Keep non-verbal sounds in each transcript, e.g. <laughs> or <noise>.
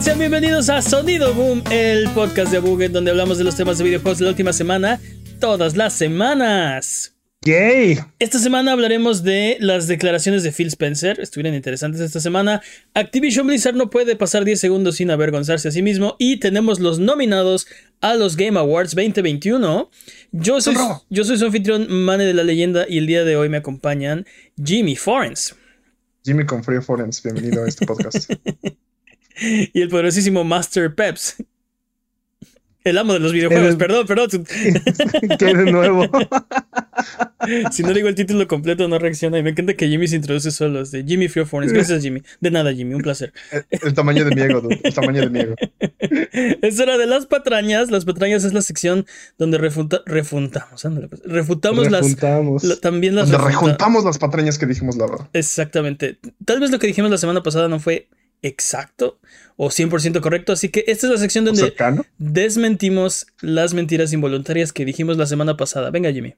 Sean bienvenidos a Sonido Boom, el podcast de Buget donde hablamos de los temas de videojuegos de la última semana, todas las semanas. Yay. Esta semana hablaremos de las declaraciones de Phil Spencer, estuvieron interesantes esta semana. Activision Blizzard no puede pasar 10 segundos sin avergonzarse a sí mismo y tenemos los nominados a los Game Awards 2021. Yo soy, yo soy su anfitrión Mane de la Leyenda y el día de hoy me acompañan Jimmy Forens. Jimmy con Free Forens, bienvenido a este podcast. <laughs> <laughs> y el poderosísimo Master Peps. El amo de los videojuegos, perdón, perdón. <laughs> ¿Qué de nuevo? <laughs> si no digo el título completo, no reacciona. Y me encanta que Jimmy se introduce solo. De Jimmy Forens. Gracias, Jimmy. De nada, Jimmy. Un placer. El, tamaño de mi ego, dude. El tamaño de mi ego. Es hora de las patrañas. Las patrañas es la sección donde refuta, refuntamos. Pues. refutamos, las. también las. Donde rejuntamos las patrañas que dijimos la verdad. Exactamente. Tal vez lo que dijimos la semana pasada no fue exacto o 100% correcto. Así que esta es la sección donde desmentimos las mentiras involuntarias que dijimos la semana pasada. Venga, Jimmy.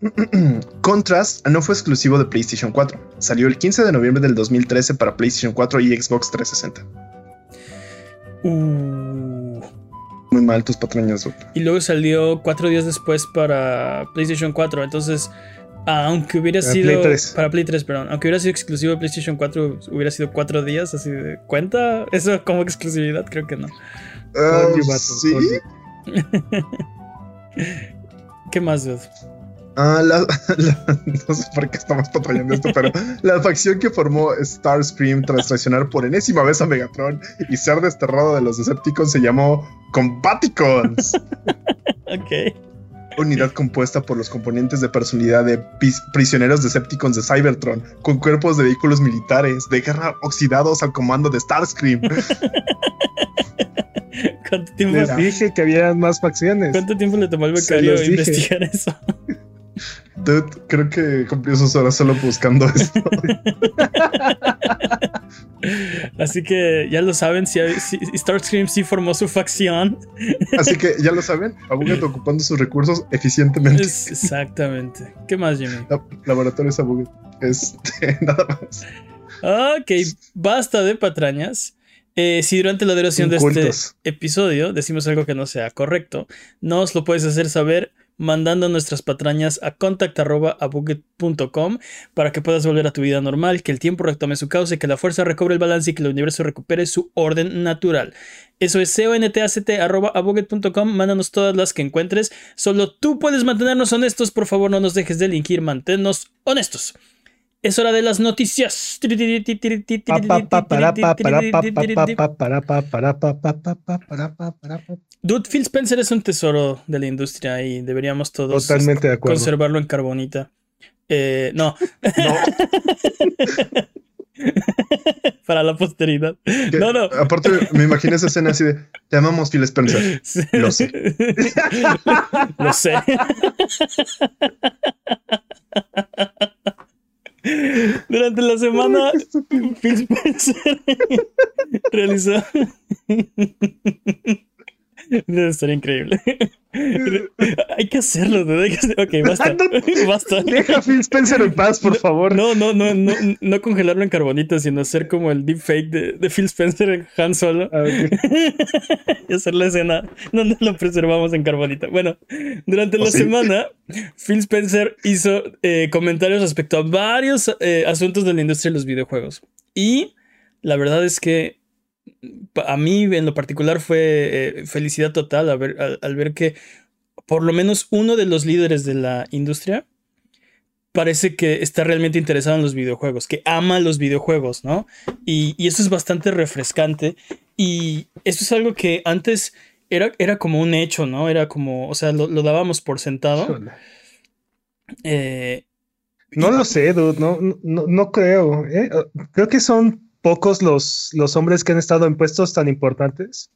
<clears throat> Contrast no fue exclusivo de PlayStation 4. Salió el 15 de noviembre del 2013 para PlayStation 4 y Xbox 360. Uh. Muy mal tus patrañas. Y luego salió cuatro días después para PlayStation 4. Entonces aunque hubiera sido. Para Play 3, perdón. Aunque hubiera sido exclusivo de PlayStation 4, hubiera sido cuatro días así de cuenta. Eso como exclusividad, creo que no. Uh, ¿Sí? <laughs> ¿Qué más, dude? Ah, <laughs> la, no sé por qué estamos patrullando esto, pero la facción que formó Starscream tras traicionar por enésima vez a Megatron y ser desterrado de los Decepticons se llamó Combaticons. <laughs> ok unidad compuesta por los componentes de personalidad de prisioneros Decepticons de Cybertron, con cuerpos de vehículos militares de guerra oxidados al comando de Starscream. <laughs> ¿Cuánto tiempo? Les dije que había más facciones. ¿Cuánto tiempo le tomó al becario investigar eso? Dude, creo que cumplió sus horas solo buscando <laughs> esto. Así que ya lo saben, si, Starscream sí formó su facción. Así que ya lo saben, Abuget <laughs> ocupando sus recursos eficientemente. exactamente. ¿Qué más, Jimmy? laboratorios Abuget. Este, <laughs> nada más. Ok, basta de patrañas. Eh, si durante la duración de este episodio decimos algo que no sea correcto, nos lo puedes hacer saber mandando nuestras patrañas a contact.abuget.com para que puedas volver a tu vida normal, que el tiempo retome su causa, que la fuerza recobre el balance y que el universo recupere su orden natural. Eso es contact.abuget.com. Mándanos todas las que encuentres. Solo tú puedes mantenernos honestos. Por favor, no nos dejes delinquir. Manténnos honestos. Es hora de las noticias. Dude, Phil Spencer es un tesoro de la industria y deberíamos todos conservarlo en carbonita. Eh, no. <laughs> Para la posteridad. No, no. Aparte, me imagino esa escena así de: Te amamos, Phil Spencer. Lo sé. <laughs> Lo sé. <laughs> Durante la semana, Phil Spencer <laughs> realizó. <laughs> Estaría increíble. <laughs> hay que hacerlo, Ok, basta. <laughs> basta. Deja a Phil Spencer en paz, por favor. No, no, no, no, no congelarlo en carbonita, sino hacer como el deepfake de, de Phil Spencer en Han Solo. Ah, y hacer la escena donde lo preservamos en carbonita. Bueno, durante la ¿Oh, semana, Phil Spencer hizo eh, comentarios respecto a varios eh, asuntos de la industria de los videojuegos. Y la verdad es que a mí en lo particular fue eh, felicidad total al ver, al, ver que por lo menos uno de los líderes de la industria parece que está realmente interesado en los videojuegos, que ama los videojuegos, ¿no? Y, eso es bastante refrescante. Y eso es algo que antes era, era como un hecho, ¿no? Era como, o sea, lo, dábamos por sentado. Eh, no lo sé, dude, no, no, no creo. ¿eh? Creo que son pocos los, los hombres que han estado en puestos tan importantes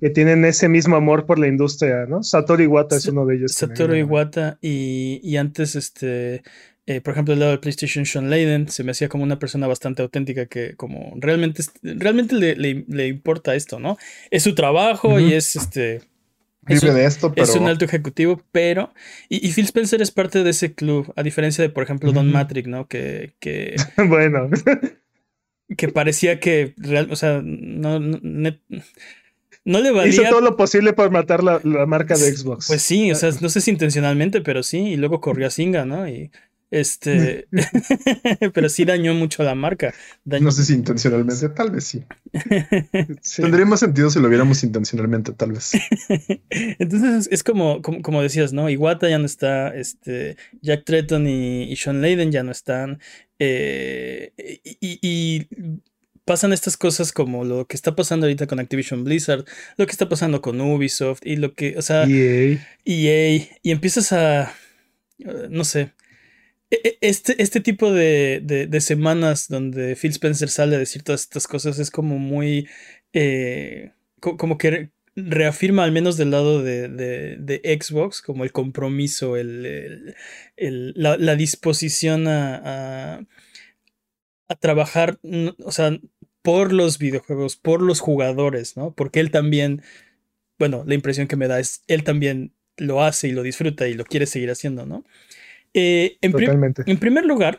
que tienen ese mismo amor por la industria, ¿no? Satoru Iwata es uno de ellos. Satoru Iwata y, y, antes, este, eh, por ejemplo, el lado de PlayStation, Sean Layden, se me hacía como una persona bastante auténtica que como realmente, realmente le, le, importa esto, ¿no? Es su trabajo y es este... Es un, de esto, es un alto ejecutivo, pero... Y, Phil Spencer es parte de ese club, a diferencia de, por ejemplo, Don Matrix, ¿no? Que... que... <laughs> bueno que parecía que real, o sea, no no, no, le valía. Hizo todo lo posible para matar la, marca de Xbox. Pues sí, o sea, no sé si intencionalmente, pero sí, y luego corrió a Singa, ¿no? Y este, <laughs> pero sí dañó mucho la marca. No sé si intencionalmente, tal vez <laughs> sí. Tendría más sentido si lo viéramos intencionalmente, tal vez. <laughs> Entonces es como, como, decías, ¿no? Iwata ya no está, este, Jack Tretton y, Sean Layden ya no están. Eh, y, pasan estas cosas como lo que está pasando ahorita con Activision Blizzard, lo que está pasando con Ubisoft y lo que, o sea, EA, EA y empiezas a, no sé, este, este tipo de, semanas donde Phil Spencer sale a decir todas estas cosas es como muy. Eh, como que reafirma, al menos del lado de, Xbox, como el compromiso, el, la, disposición a, a, trabajar, o sea, por los videojuegos, por los jugadores, ¿no? Porque él también, bueno, la impresión que me da es, él también lo hace y lo disfruta y lo quiere seguir haciendo, ¿no? Eh, en, en, primer lugar,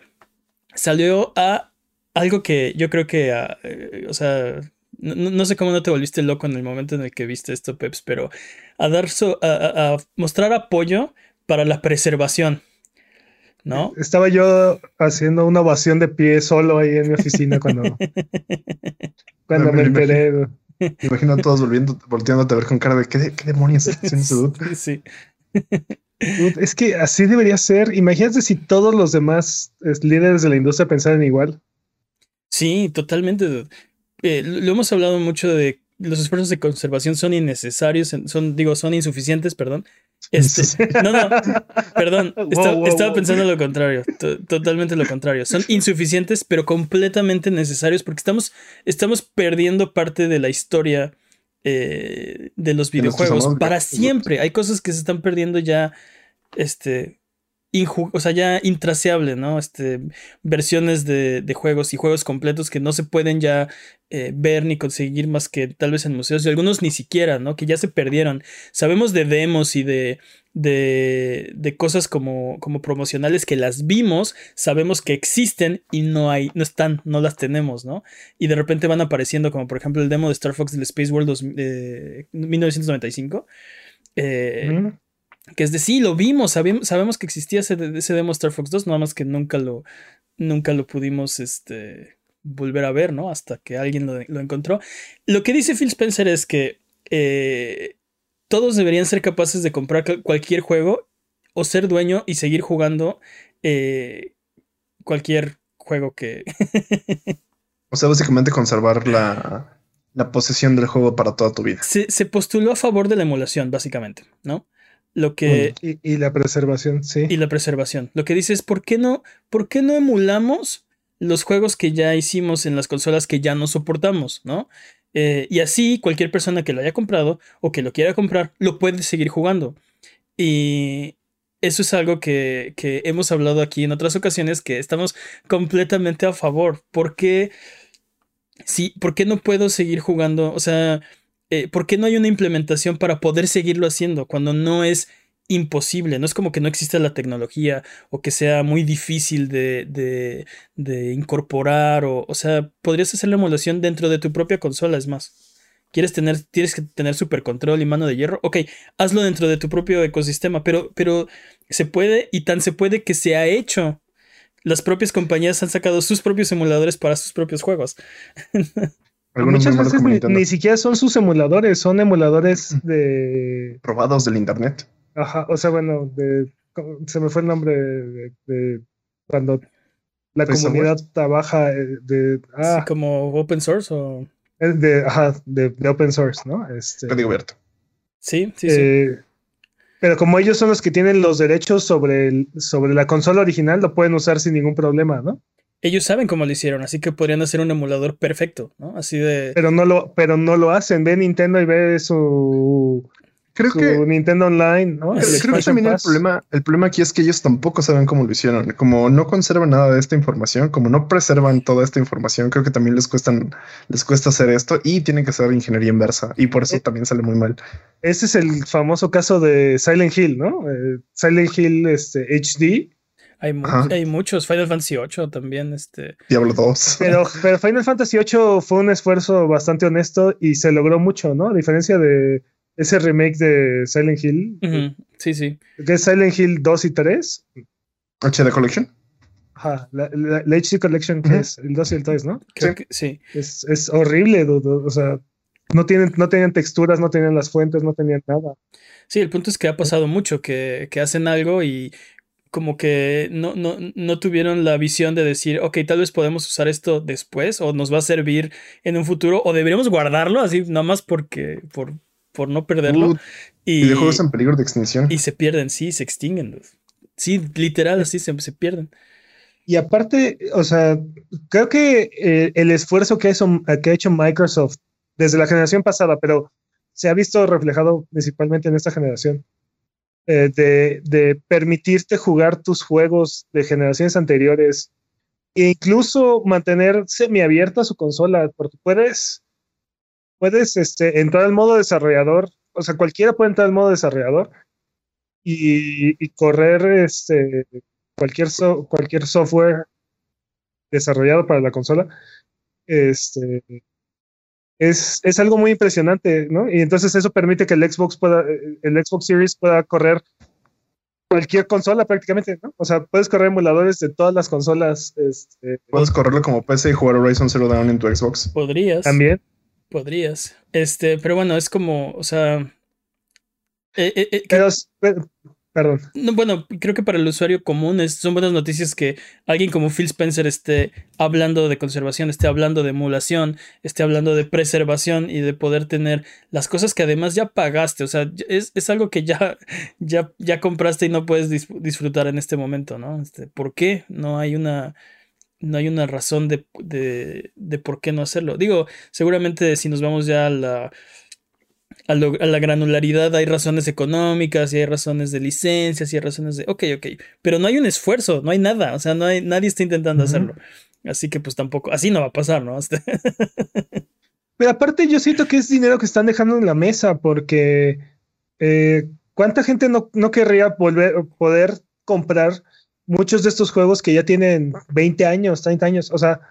salió a algo que yo creo que, ah, eh, o sea, no, sé cómo no te volviste loco en el momento en el que viste esto, Peps, pero a dar a, mostrar apoyo para la preservación. ¿No? Estaba yo haciendo una ovación de pie solo ahí en mi oficina cuando, <laughs> cuando me, enteré. Me imagino a todos volviendo, volteándote a ver con cara de qué, qué demonios está haciendo ese <laughs> Sí. Es que así debería ser. Imagínate si todos los demás líderes de la industria pensaran igual. Sí, totalmente. Eh, lo hemos hablado mucho de los esfuerzos de conservación son innecesarios, son, digo, son insuficientes, perdón. Este, no, no, perdón, <laughs> estaba pensando lo contrario, totalmente lo contrario. Son <laughs> insuficientes, pero completamente necesarios porque estamos, estamos perdiendo parte de la historia eh, de los videojuegos para siempre. Hay cosas que se están perdiendo ya, este, o sea, ya intraseable, ¿no? Este, versiones de, juegos y juegos completos que no se pueden ya eh, ver ni conseguir más que tal vez en museos y algunos ni siquiera, ¿no? Que ya se perdieron. Sabemos de demos y de, de, de cosas como, como promocionales que las vimos, sabemos que existen y no hay, no están, no las tenemos, ¿no? Y de repente van apareciendo, como por ejemplo el demo de Star Fox del Space World de 1995. Eh, que es de sí, lo vimos, sabemos, que existía ese, demo Star Fox 2, nada más que nunca lo, nunca lo pudimos este, volver a ver, ¿no? Hasta que alguien lo, encontró. Lo que dice Phil Spencer es que eh, todos deberían ser capaces de comprar cualquier juego o ser dueño y seguir jugando eh, cualquier juego que... <laughs> o sea, básicamente conservar la, la posesión del juego para toda tu vida. Se, se postuló a favor de la emulación, básicamente, ¿no? Lo que. Y, la preservación, sí. Y la preservación. Lo que dice es: ¿por qué no, por qué no emulamos los juegos que ya hicimos en las consolas que ya no soportamos, ¿no? Eh, y así cualquier persona que lo haya comprado o que lo quiera comprar lo puede seguir jugando. Y eso es algo que, que hemos hablado aquí en otras ocasiones que estamos completamente a favor. ¿Por qué? Sí, ¿por qué no puedo seguir jugando? O sea, eh, ¿por qué no hay una implementación para poder seguirlo haciendo cuando no es imposible? No es como que no exista la tecnología o que sea muy difícil de, de, incorporar o, o sea, podrías hacer la emulación dentro de tu propia consola, es más. ¿Quieres tener, tienes que tener super control y mano de hierro? Ok, hazlo dentro de tu propio ecosistema, pero, pero se puede y tan se puede que se ha hecho. Las propias compañías han sacado sus propios emuladores para sus propios juegos. <laughs> Muchas veces ni, siquiera son sus emuladores, son emuladores de... Robados del internet. Ajá, o sea, bueno, de, se me fue el nombre de, cuando la comunidad trabaja eh, de... Ah, como open source o... De, ajá, de, open source, ¿no? Este, Código abierto. Sí, sí, sí. Eh, pero como ellos son los que tienen los derechos sobre, sobre la consola original, lo pueden usar sin ningún problema, ¿no? ellos saben cómo lo hicieron, así que podrían hacer un emulador perfecto, ¿no? Así de. Pero no lo, pero no lo hacen. Ve Nintendo y ve su. Creo que Nintendo Online, ¿no? creo que también el problema, el problema aquí es que ellos tampoco saben cómo lo hicieron. Como no conservan nada de esta información, como no preservan toda esta información, creo que también les cuestan, les cuesta hacer esto y tienen que hacer ingeniería inversa. Y por eso eh, también sale muy mal. Ese es el famoso caso de Silent Hill, ¿no? Eh, Silent Hill este, HD Hay, hay, muchos. Final Fantasy VIII también. Este. Diablo 2. Pero, pero Final Fantasy VIII fue un esfuerzo bastante honesto y se logró mucho, ¿no? A diferencia de ese remake de Silent Hill. Sí, sí. Que es Silent Hill 2 y 3. HD Collection. Ajá, la, HD Collection que es el 2 y el 3, ¿no? sí. sí. Es, es horrible, o sea, no, tienen, no tenían texturas, no tenían las fuentes, no tenían nada. Sí, el punto es que ha pasado mucho, que, que hacen algo y como que no, no, no, tuvieron la visión de decir, ok, tal vez podemos usar esto después o nos va a servir en un futuro o deberíamos guardarlo así nada más porque, por, por no perderlo. y, videojuegos en peligro de extinción. Y se pierden, sí, se extinguen. Sí, literal, así se, se pierden. Y aparte, o sea, creo que eh, el esfuerzo que, que ha hecho Microsoft desde la generación pasada, pero se ha visto reflejado principalmente en esta generación, eh, de, permitirte jugar tus juegos de generaciones anteriores e incluso mantener semiabierta su consola, porque puedes, puedes este, entrar al modo desarrollador, o sea, cualquiera puede entrar al modo desarrollador y, correr este, cualquier, cualquier software desarrollado para la consola. Este, es, es, algo muy impresionante, ¿no? Y entonces eso permite que el Xbox pueda, el Xbox Series pueda correr cualquier consola prácticamente, ¿no? O sea, puedes correr emuladores de todas las consolas. Este, puedes correrlo como PC y jugar Horizon Zero Dawn en tu Xbox. Podrías. También. Podrías. Este, pero bueno, es como, o sea. Eh, eh, eh, pero, Perdón. No, bueno, creo que para el usuario común es, son buenas noticias que alguien como Phil Spencer esté hablando de conservación, esté hablando de emulación, esté hablando de preservación y de poder tener las cosas que además ya pagaste. O sea, es, algo que ya, <laughs> ya, ya compraste y no puedes disfrutar en este momento, ¿no? Este, ¿Por qué? No hay una no hay una razón de, de, de, por qué no hacerlo. Digo, seguramente si nos vamos ya a la, a, la granularidad hay razones económicas y hay razones de licencias y hay razones de, ok, ok, pero no hay un esfuerzo, no hay nada, o sea, no hay, nadie está intentando hacerlo. Así que pues tampoco, así no va a pasar, ¿no? <laughs> pero aparte yo siento que es dinero que están dejando en la mesa porque eh, ¿cuánta gente no, no querría volver, poder comprar muchos de estos juegos que ya tienen 20 años, 30 años? O sea,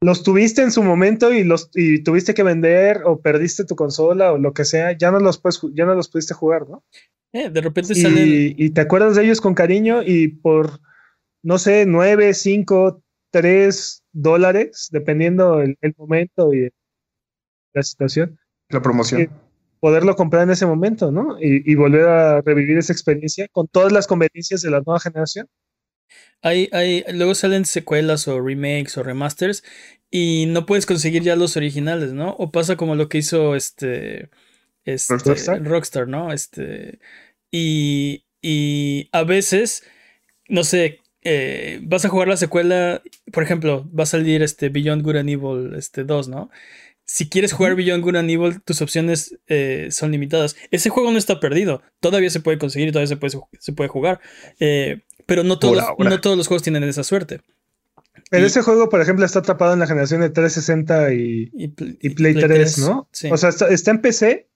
los tuviste en su momento y los y tuviste que vender o perdiste tu consola o lo que sea, ya no los puedes, ya no los pudiste jugar, ¿no? Eh, de repente y, salen. Y te acuerdas de ellos con cariño y por, no sé, nueve, cinco, tres dólares, dependiendo el, momento y la situación. La promoción. Eh, poderlo comprar en ese momento, ¿no? Y, y volver a revivir esa experiencia con todas las conveniencias de la nueva generación. Hay, hay, luego salen secuelas o remakes o remasters y no puedes conseguir ya los originales, ¿no? O pasa como lo que hizo este, este Rockstar? ¿no? Este, y, y a veces, no sé, eh, vas a jugar la secuela, por ejemplo, va a salir este Beyond Good and Evil este 2, ¿no? Si quieres jugar Beyond Good and Evil, tus opciones eh, son limitadas. Ese juego no está perdido. Todavía se puede conseguir y todavía se puede, se puede jugar. Eh, pero no todos, no todos los juegos tienen esa suerte. Pero ese juego, por ejemplo, está atrapado en la generación de 360 y, Play, 3, ¿no? O sea, está, en PC.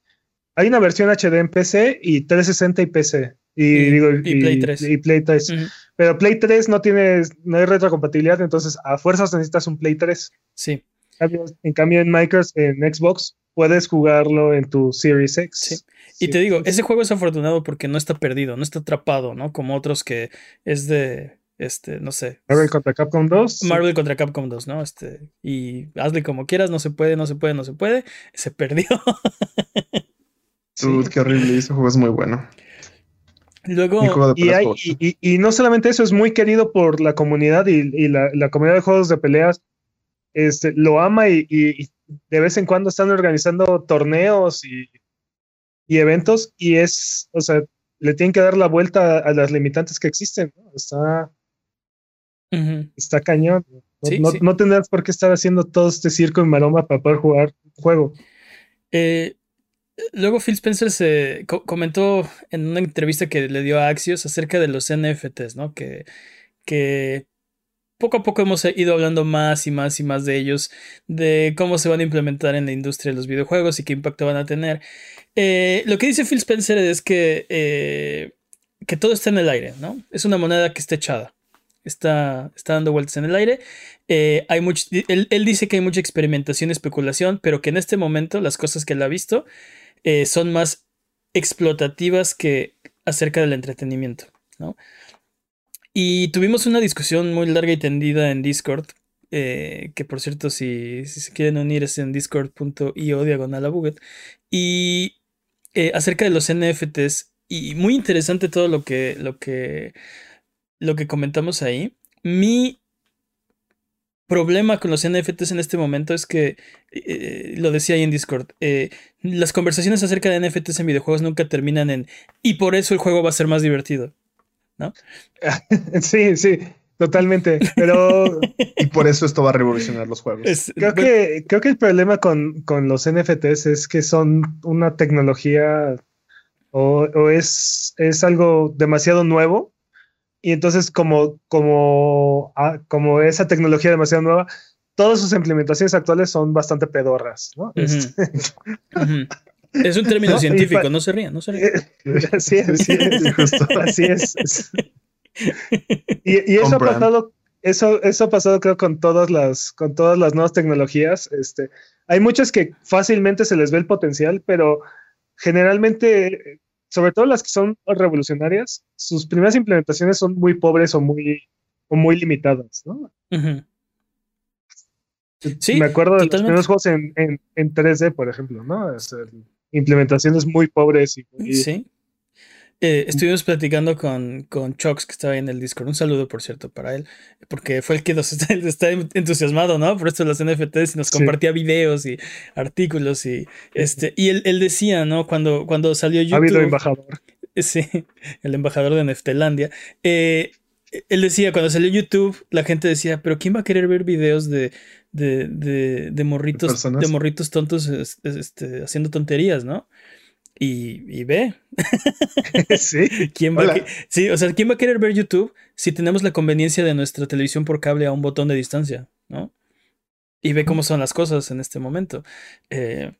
Hay una versión HD en PC y 360 y PC. Y, digo, Play 3. Y Play 3. Pero Play 3 no tiene, no hay retrocompatibilidad, entonces a fuerzas necesitas un Play 3. Sí. En cambio, en Microsoft, en Xbox, puedes jugarlo en tu Series X. Sí. Y te digo, ese juego es afortunado porque no está perdido, no está atrapado, ¿no? Como otros que es de, este, no sé. Marvel contra Capcom 2. Marvel contra Capcom 2, ¿no? Este, y hazle como quieras, no se puede, no se puede, no se puede. <laughs> Se perdió. sí. qué horrible, ese juego es muy bueno. Luego, y, hay, y, no solamente eso, es muy querido por la comunidad y, la, la, comunidad de juegos de peleas. Este, lo ama y, de vez en cuando están organizando torneos y, eventos y es, o sea, le tienen que dar la vuelta a, las limitantes que existen, Está, está cañón. No, tendrás por qué estar haciendo todo este circo en maroma para poder jugar un juego. Eh, luego Phil Spencer se comentó en una entrevista que le dio a Axios acerca de los NFTs, ¿no? Que, que poco a poco hemos ido hablando más y más y más de ellos, de cómo se van a implementar en la industria de los videojuegos y qué impacto van a tener. Eh, lo que dice Phil Spencer es que, eh, que todo está en el aire, ¿no? Es una moneda que está echada. está, está dando vueltas en el aire. Eh, hay mucho, él, dice que hay mucha experimentación y especulación, pero que en este momento las cosas que él ha visto son más explotativas que acerca del entretenimiento. ¿no? Y tuvimos una discusión muy larga y tendida en Discord. Eh, que por cierto, si, se quieren unir es en discord.io diagonal. Y acerca de los NFTs. Y muy interesante todo lo que, lo que lo que comentamos ahí. Mi problema con los NFTs en este momento es que, eh, lo decía ahí en Discord, eh, las conversaciones acerca de NFTs en videojuegos nunca terminan en y por eso el juego va a ser más divertido. ¿No? <laughs> Sí, sí, totalmente. Pero. <laughs> y por eso esto va a revolucionar los juegos. creo, que, creo que el problema con, los NFTs es que son una tecnología o, o es, es algo demasiado nuevo y entonces, como, como, ah, como esa tecnología demasiado nueva, todas sus implementaciones actuales son bastante pedorras, ¿no? Este, <laughs> es un término científico, no se rían, no se rían. <laughs> Así es, así es. Y, eso ha pasado, eso, eso ha pasado creo con todas las, con todas las nuevas tecnologías. Este, hay muchas que fácilmente se les ve el potencial, pero generalmente sobre todo las que son revolucionarias, sus primeras implementaciones son muy pobres o muy, o muy limitadas, ¿no? Sí, Me acuerdo de los primeros juegos en, en, 3D, por ejemplo, ¿no? Implementaciones muy pobres y Sí. Eh, estuvimos platicando con, con Chox, que estaba ahí en el Discord. Un saludo, por cierto, para él, porque fue el que nos <laughs> está, entusiasmado, ¿no? Por esto de los NFTs y nos compartía videos y artículos y este. Y él, decía, ¿no? Cuando, cuando salió YouTube. Ha habido embajador. Sí, <laughs> el embajador de Neftelandia. Eh, él decía, cuando salió YouTube, la gente decía, pero ¿quién va a querer ver videos de, de, de, de morritos, de, morritos tontos este, haciendo tonterías, ¿no? y, ve. <laughs> sí. ¿Quién va sí, o sea, ¿quién va a querer ver YouTube si tenemos la conveniencia de nuestra televisión por cable a un botón de distancia, ¿no? Y ve cómo son las cosas en este momento. Eh,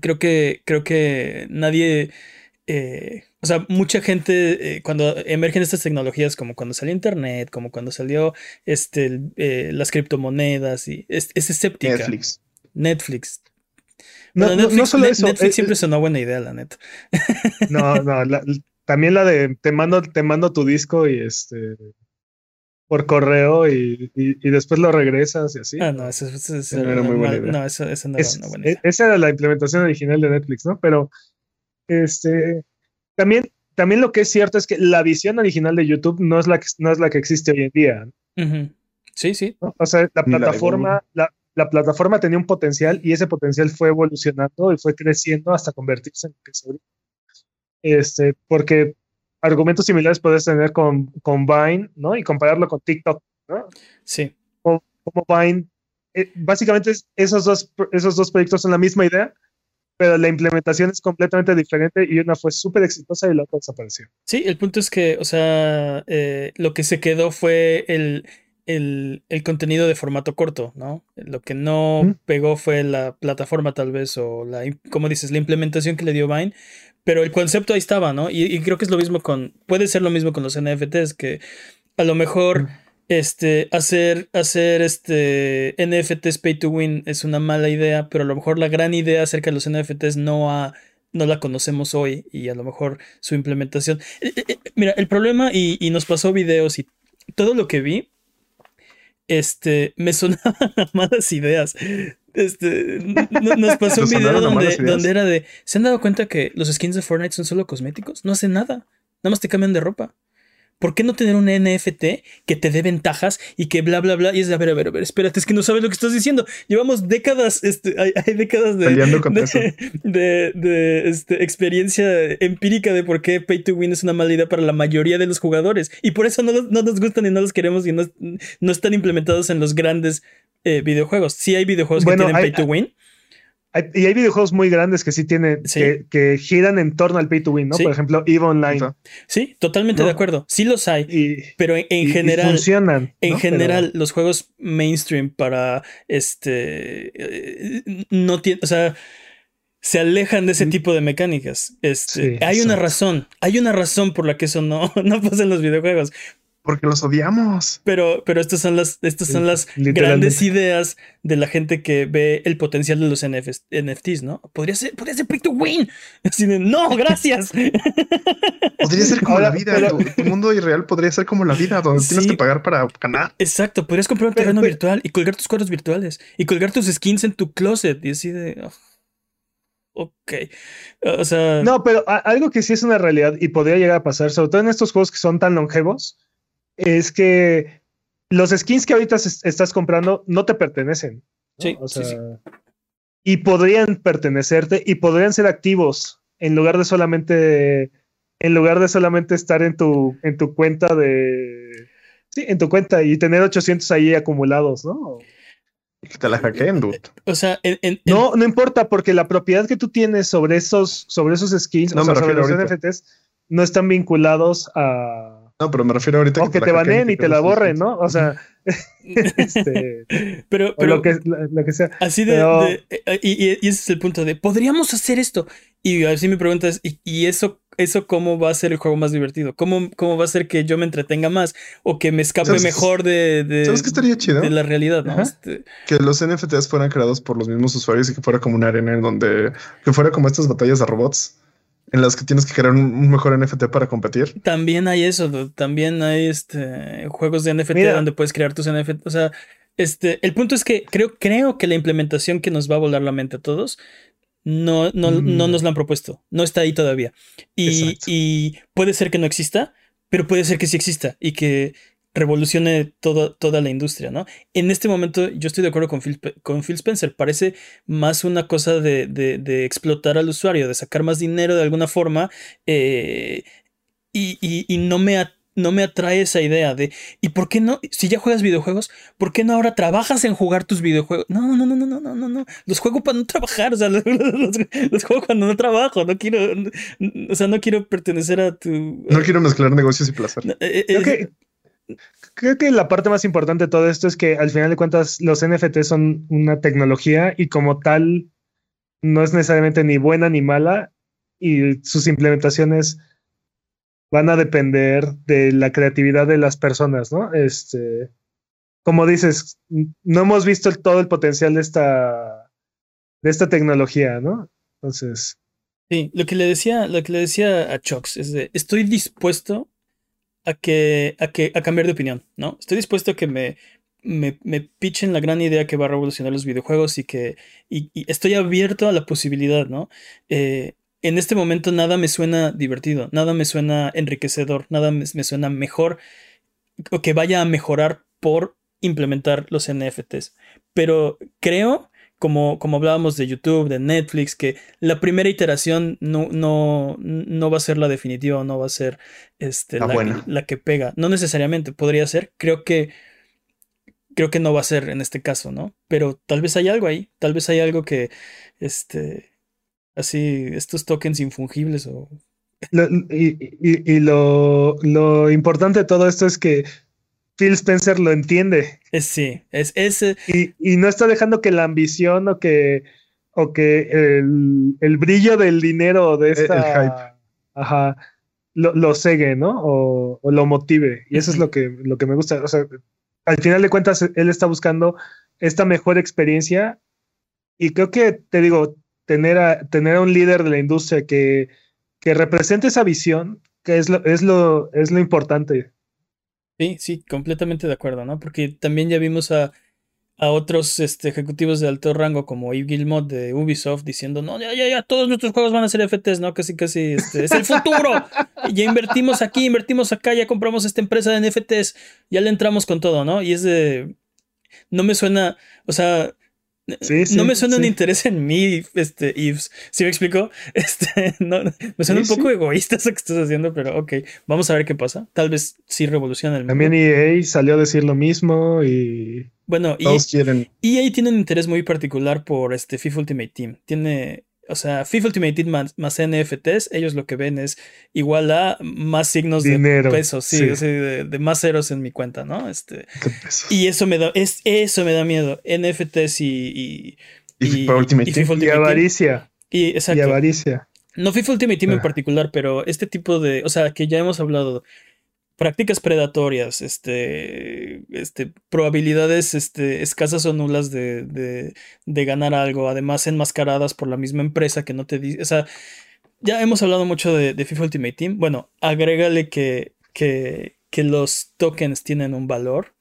creo que, creo que nadie. Eh, o sea, mucha gente, eh, cuando emergen estas tecnologías, como cuando salió Internet, como cuando salió este, las criptomonedas, y es, es escéptica. Netflix. Netflix. No, no, solo eso. Netflix eh, siempre es una buena idea, la neta. <laughs> No, no, también la de te mando, te mando tu disco y este por correo y, y, después lo regresas y así. Ah, no, eso, era muy buena idea. No, eso, no era una buena idea. Esa era la implementación original de Netflix, ¿no? Pero este también, también lo que es cierto es que la visión original de YouTube no es la que, no es la que existe hoy en día. Sí, sí. O sea, la plataforma, la, la plataforma tenía un potencial y ese potencial fue evolucionando y fue creciendo hasta convertirse en lo que es ahorita. Este, porque argumentos similares puedes tener con, con Vine, ¿no? Y compararlo con TikTok, ¿no? Sí. Como, Vine, eh, básicamente esos dos, esos dos proyectos son la misma idea, pero la implementación es completamente diferente y una fue súper exitosa y la otra desapareció. Sí, el punto es que, o sea, eh, lo que se quedó fue el, el, contenido de formato corto, ¿no? Lo que no pegó fue la plataforma tal vez o la, como dices, la implementación que le dio Vine, pero el concepto ahí estaba, ¿no? Y, creo que es lo mismo con, puede ser lo mismo con los NFTs, que a lo mejor... Este, hacer, hacer este NFTs pay to win es una mala idea, pero a lo mejor la gran idea acerca de los NFTs no no la conocemos hoy y a lo mejor su implementación. Eh, eh, eh, mira, el problema, y, y, nos pasó videos y todo lo que vi, este, me <laughs> sonaban malas ideas. Este, nos pasó <laughs> un video donde, donde era de, ¿se han dado cuenta que los skins de Fortnite son solo cosméticos? No hacen nada, nada más te cambian de ropa. ¿Por qué no tener un NFT que te dé ventajas y que bla, bla, bla? Y es de, a ver, a ver, a ver, espérate, es que no sabes lo que estás diciendo. Llevamos décadas, este, hay, décadas de, <laughs> de, de, este, experiencia empírica de por qué Pay to Win es una mala idea para la mayoría de los jugadores. Y por eso no, no nos gustan y no los queremos y no, no están implementados en los grandes eh, videojuegos. Sí hay videojuegos que tienen Pay to Win y hay videojuegos muy grandes que sí tienen, Que, giran en torno al pay to win, ¿no? Por ejemplo, EVE Online. Sí, totalmente de acuerdo. Sí los hay, pero en, general. funcionan. En general, los juegos mainstream para este. Eh, no tienen. O sea. Se alejan de ese mm. tipo de mecánicas. Este, hay una razón. Hay una razón por la que eso no, <laughs> no pasa en los videojuegos. Porque los odiamos. Pero, pero estas son las, estas son las grandes ideas de la gente que ve el potencial de los NFTs, ¿no? Podría ser, podría ser to win. <laughs> Así de, no, gracias. <laughs> podría ser como la vida. Tu, mundo irreal podría ser como la vida, donde tienes que pagar para ganar. Exacto, podrías comprar un terreno virtual y colgar tus cuadros virtuales y colgar tus skins en tu closet y así de. ok. O sea. No, pero algo que sí es una realidad y podría llegar a pasar, sobre todo en estos juegos que son tan longevos es que los skins que ahorita estás comprando no te pertenecen. Sí, Y podrían pertenecerte y podrían ser activos en lugar de solamente en lugar de solamente estar en tu en tu cuenta de sí, en tu cuenta y tener 800 ahí acumulados, ¿no? Que te la hackeen, dude. O sea, no, no importa, porque la propiedad que tú tienes sobre esos, sobre esos skins, o sea, sobre los NFTs, no están vinculados a, no, pero me refiero ahorita o que, te baneen y te la borren, ¿no? O sea, <laughs> este, pero, pero lo, que, lo, que sea. Así de, eh, y, ese es el punto de, podríamos hacer esto. Y así mi pregunta es, ¿y, eso, eso cómo va a ser el juego más divertido? ¿Cómo, ¿Cómo va a ser que yo me entretenga más o que me escape mejor de, de, ¿sabes qué estaría chido? de la realidad? ¿no? Este, que los NFTs fueran creados por los mismos usuarios y que fuera como una arena en donde, que fuera como estas batallas de robots en las que tienes que crear un, mejor NFT para competir. También hay eso, también hay este juegos de NFT donde puedes crear tus NFT. O sea, este, el punto es que creo, creo que la implementación que nos va a volar la mente a todos no, no, no mm. nos la han propuesto. No está ahí todavía. Y, y, puede ser que no exista, pero puede ser que sí exista y que revolucione toda la industria, ¿no? En este momento yo estoy de acuerdo con Phil, con Spencer, parece más una cosa de, explotar al usuario, de sacar más dinero de alguna forma eh, y, no me no me atrae esa idea de, ¿y por qué no? Si ya juegas videojuegos, ¿por qué no ahora trabajas en jugar tus videojuegos? No, no, no, no, no, no, no, no. Los juego para no trabajar, o sea, <laughs> los, juego cuando no trabajo, no quiero, o sea, no quiero pertenecer a tu... No quiero mezclar negocios y placer. Eh, eh, creo que la parte más importante de todo esto es que al final de cuentas los NFT son una tecnología y como tal no es necesariamente ni buena ni mala y sus implementaciones van a depender de la creatividad de las personas, ¿no? Este, como dices, no hemos visto todo el potencial de esta, de esta tecnología, ¿no? Entonces. Sí, lo que le decía, lo que le decía a Chox es de, estoy dispuesto a que, a que, a cambiar de opinión, ¿no? Estoy dispuesto a que me, me, me pitchen la gran idea que va a revolucionar los videojuegos y que y, estoy abierto a la posibilidad, ¿no? Eh, en este momento nada me suena divertido, nada me suena enriquecedor, nada me, me suena mejor o que vaya a mejorar por implementar los NFTs. Pero creo como, hablábamos de YouTube, de Netflix, que la primera iteración no, no, no va a ser la definitiva, no va a ser este, la, que, pega. No necesariamente, podría ser. Creo que, creo que no va a ser en este caso, ¿no? Pero tal vez hay algo ahí, tal vez hay algo que, este, así, estos tokens infungibles o... y, lo, lo importante de todo esto es que Phil Spencer lo entiende. Es, sí, es ese. Y, no está dejando que la ambición o que, o que el, brillo del dinero de esta. hype. Ajá. Lo, lo cegue, ¿no? O, lo motive. Y eso es lo que, lo que me gusta. O sea, al final de cuentas, él está buscando esta mejor experiencia. Y creo que, te digo, tener a, tener a un líder de la industria que, que represente esa visión, que es lo, es lo, es lo importante. Sí, sí, completamente de acuerdo, ¿no? Porque también ya vimos a, a otros este, ejecutivos de alto rango como Yves Guillemot de Ubisoft diciendo, no, ya, ya, ya, todos nuestros juegos van a ser FTs, ¿no? Casi, casi, este, es el futuro. ya invertimos aquí, invertimos acá, ya compramos esta empresa de NFTs, ya le entramos con todo, ¿no? Y es de... No me suena, o sea, no me suena un interés en mí, este, Yves. ¿Sí me explico? <laughs> Este, no, me suena un poco egoísta eso que estás haciendo, pero ok, vamos a ver qué pasa. Tal vez sí revoluciona el mundo. También EA salió a decir lo mismo y. Bueno, EA, quieren. EA tiene un interés muy particular por este FIFA Ultimate Team. Tiene o sea, FIFA Ultimate Team más, NFTs, ellos lo que ven es igual a más signos de peso, sí, de, más ceros en mi cuenta, ¿no? Este, y eso me da, es, eso me da miedo. NFTs y. Y, FIFA Ultimate Team. y avaricia. Y, exacto. y avaricia. No FIFA Ultimate Team en ah. particular, pero este tipo de. O sea, que ya hemos hablado. Prácticas predatorias, este, este, probabilidades este, escasas o nulas de, de, de, ganar algo, además enmascaradas por la misma empresa que no te dice, o sea, ya hemos hablado mucho de, de, FIFA Ultimate Team, bueno, agrégale que, que, que los tokens tienen un valor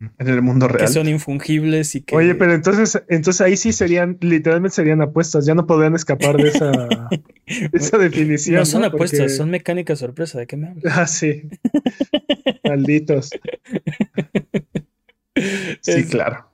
en el mundo real. Que son infungibles y que. Oye, pero entonces, entonces ahí sí serían, literalmente serían apuestas, ya no podrían escapar de esa, <laughs> esa definición. No son apuestas, son mecánicas sorpresa, ¿de qué me hablas? Ah, sí. <laughs> Malditos. sí, claro.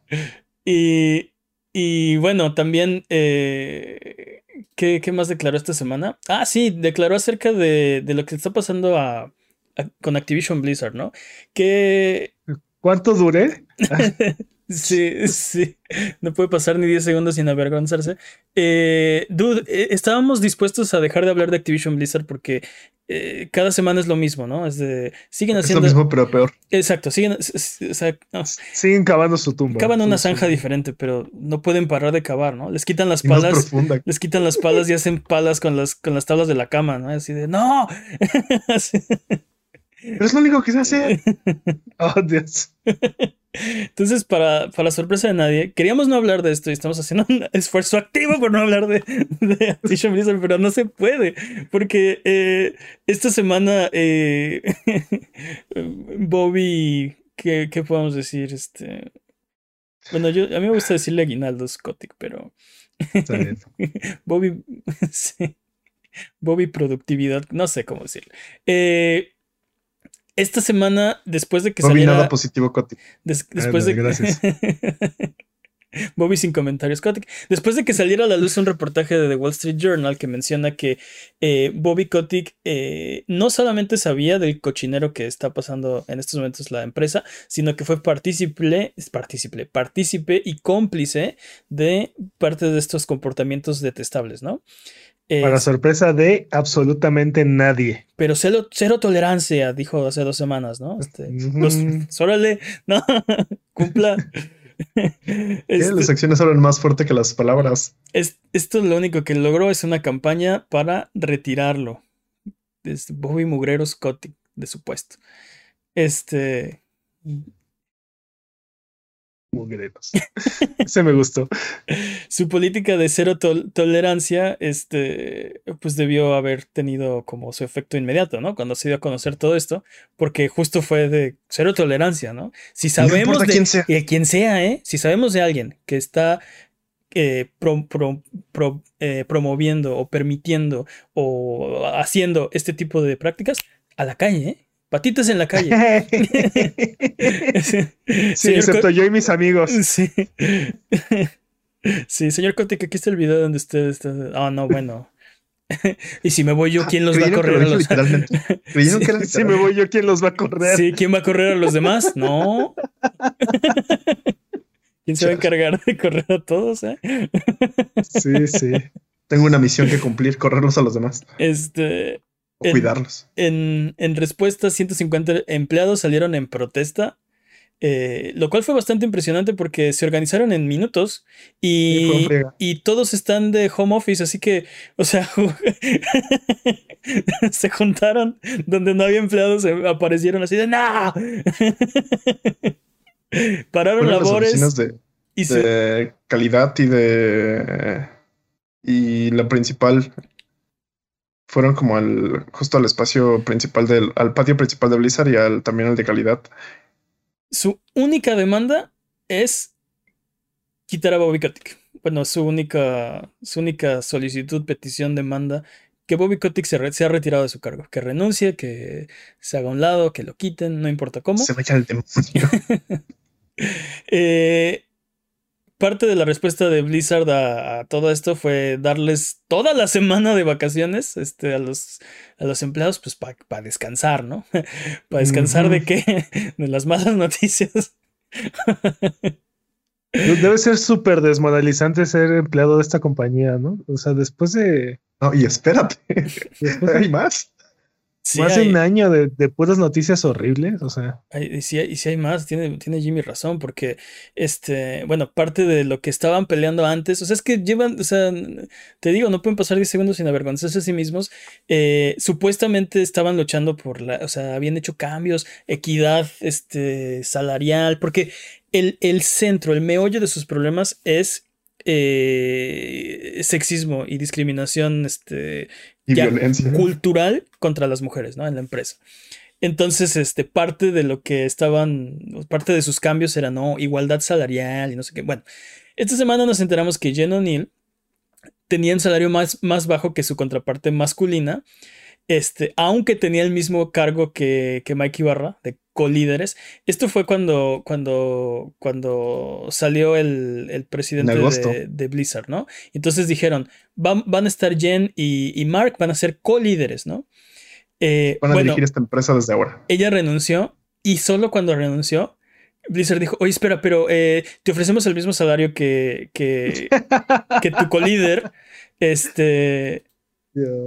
Y, y bueno, también. Eh, ¿qué, ¿qué, más declaró esta semana? Ah, sí, declaró acerca de, de lo que está pasando a, a, con Activision Blizzard, ¿no? Que ¿Cuánto duré? <laughs> sí, sí. No puede pasar ni 10 segundos sin avergonzarse. Eh, dude, eh, estábamos dispuestos a dejar de hablar de Activision Blizzard porque eh, cada semana es lo mismo, ¿no? Es de. Siguen haciendo. Es lo mismo, pero peor. Exacto, siguen. O sea, no. Siguen cavando su tumba. Cavan una zanja diferente, pero no pueden parar de cavar, ¿no? Les quitan las palas. Les quitan las palas y hacen palas con las, con las tablas de la cama, ¿no? Así de. ¡No! <laughs> Pero es lo único que se hace. <laughs> Oh, Dios. Entonces, para, para sorpresa de nadie, queríamos no hablar de esto y estamos haciendo un esfuerzo activo por no hablar de, de Activision Blizzard, pero no se puede, porque eh, esta semana eh, <laughs> Bobby, ¿qué, ¿qué, podemos decir? Este, bueno, yo, a mí me gusta decirle aguinaldo Scottic, pero <laughs> Bobby, sí, Bobby productividad, no sé cómo decirlo. Eh, esta semana, después de que no saliera. Vi nada positivo, Kotick. Des, después de Gracias. <laughs> Bobby sin comentarios, Kotick. Después de que saliera a la luz un reportaje de The Wall Street Journal que menciona que eh, Bobby Kotick eh, no solamente sabía del cochinero que está pasando en estos momentos la empresa, sino que fue partícipe, partícipe, partícipe y cómplice de parte de estos comportamientos detestables, ¿no? Para sorpresa de absolutamente nadie. Pero cero, cero, tolerancia, dijo hace dos semanas, ¿no? Este, pues, órale, no, <laughs> cumpla. <laughs> Este, las acciones hablan más fuerte que las palabras. Es, esto lo único que logró es una campaña para retirarlo. Es Bobby Mugrero Scotty, de su puesto. Este. Mugreros. Ese me gustó. Su política de cero tol tolerancia, este, pues debió haber tenido como su efecto inmediato, ¿no? Cuando se dio a conocer todo esto, porque justo fue de cero tolerancia, ¿no? Si sabemos no de quién sea. Quien sea, ¿eh? Si sabemos de alguien que está eh, pro, pro, pro, eh, promoviendo o permitiendo o haciendo este tipo de prácticas, a la calle, ¿eh? Patitas en la calle. <laughs> sí, <laughs> excepto yo y mis amigos. <laughs> Sí. Sí, señor Cotic, aquí está el video donde usted está. Ah, oh, no, bueno. y si me voy yo, ¿quién los va a correr a los literalmente. sí, que si me voy yo, ¿quién los va a correr? Sí, ¿quién va a correr a los demás? No. ¿Quién se va a encargar de correr a todos? Eh? sí, sí. Tengo una misión que cumplir, correrlos a los demás. Este. O en, cuidarlos. En, en, respuesta, 150 empleados salieron en protesta, eh, lo cual fue bastante impresionante porque se organizaron en minutos y, y todos están de home office, así que, o sea, <laughs> se juntaron donde no había empleados, se aparecieron así de ¡No! <laughs> Pararon Fueron labores. De, y de se... calidad y de. Y la principal fueron como al justo al espacio principal del al patio principal de Blizzard y al también al de calidad. Su única demanda es quitar a Bobby Kotick. Bueno, su única su única solicitud, petición, demanda que Bobby Kotick se, re, se, ha retirado de su cargo, que renuncie, que se haga a un lado, que lo quiten, no importa cómo. Se vaya al demonio. <laughs> eh, parte de la respuesta de Blizzard a, a, todo esto fue darles toda la semana de vacaciones este, a, los, a los empleados, pues para pa descansar, ¿no? <laughs> para descansar uh -huh. de qué? <laughs> De las malas <laughs> noticias. Debe ser súper desmoralizante ser empleado de esta compañía, ¿no? O sea, después de. No, y espérate. Después de... Hay más. Más de un año de, de, puras noticias horribles, o sea. y si hay, hay más, tiene, tiene Jimmy razón, porque, este, bueno, parte de lo que estaban peleando antes, o sea, es que llevan, o sea, te digo, no pueden pasar 10 segundos sin avergonzarse a sí mismos. Eh, supuestamente estaban luchando por la, o sea, habían hecho cambios, equidad, este, salarial, porque el, el centro, el meollo de sus problemas es eh, sexismo y discriminación este, y violencia. cultural contra las mujeres, ¿no? En la empresa. Entonces, este, parte de lo que estaban, parte de sus cambios era, no, igualdad salarial y no sé qué. Bueno, esta semana nos enteramos que Jen O'Neill tenía un salario más, más bajo que su contraparte masculina, este, aunque tenía el mismo cargo que, que Mike Ibarra, de colíderes. Esto fue cuando, cuando, cuando salió el, presidente de, Blizzard, ¿no? Entonces dijeron, van, van a estar Jen y, Mark, van a ser colíderes, ¿no? Eh, van a dirigir esta empresa desde ahora. Ella renunció y solo cuando renunció, Blizzard dijo, oye, espera, pero eh, te ofrecemos el mismo salario que, que, <laughs> que tu colíder, este...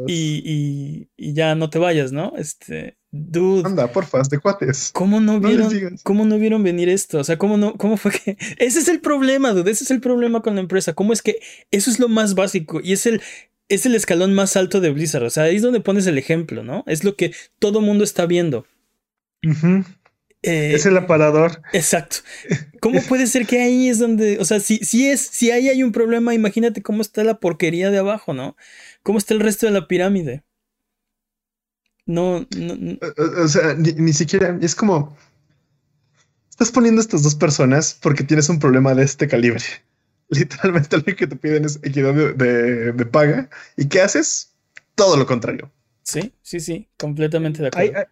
Y, y, ya no te vayas, ¿no? Este, Dude. Anda, porfa, de cuates. ¿Cómo no vieron, ¿cómo no vieron venir esto? O sea, ¿cómo no, cómo fue que. <laughs> Ese es el problema, dude. Ese es el problema con la empresa. ¿Cómo es que eso es lo más básico? Y es el, es el escalón más alto de Blizzard. O sea, ahí es donde pones el ejemplo, ¿no? Es lo que todo mundo está viendo. Eh, es el aparador. Exacto. <laughs> ¿Cómo puede ser que ahí es donde, o sea, si, si es, si ahí hay un problema, imagínate cómo está la porquería de abajo, ¿no? ¿Cómo está el resto de la pirámide? No, no, O, sea, ni, siquiera es como estás poniendo a estas dos personas porque tienes un problema de este calibre. <laughs> Literalmente lo que te piden es equidad de, paga. ¿Y qué haces? Todo lo contrario. Sí, sí, sí, completamente de acuerdo.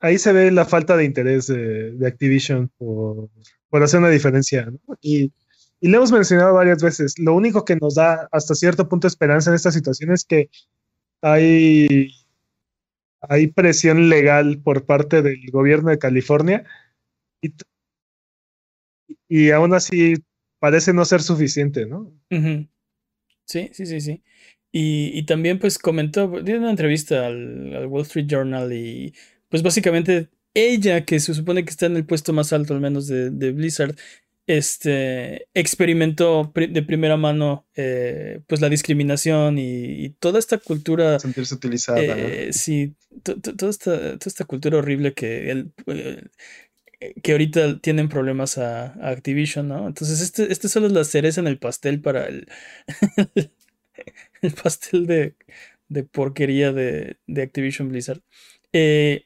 Ahí, se ve la falta de interés de, Activision por, hacer una diferencia. Y, y lo hemos mencionado varias veces. Lo único que nos da hasta cierto punto esperanza en esta situación es que hay hay presión legal por parte del gobierno de California y, y aún así parece no ser suficiente, ¿no? Sí, sí, sí, sí. Y, también pues comentó, dio una entrevista al, Wall Street Journal y pues básicamente ella, que se supone que está en el puesto más alto al menos de, de Blizzard, este, experimentó de primera mano eh, pues la discriminación y, toda esta cultura. Sentirse utilizada. Eh, sí, toda esta, toda esta cultura horrible que, el, eh, que ahorita tienen problemas a, Activision, ¿no? Entonces, este, este solo es la cereza en el pastel para el, <laughs> el pastel de, de porquería de, de Activision Blizzard. Eh,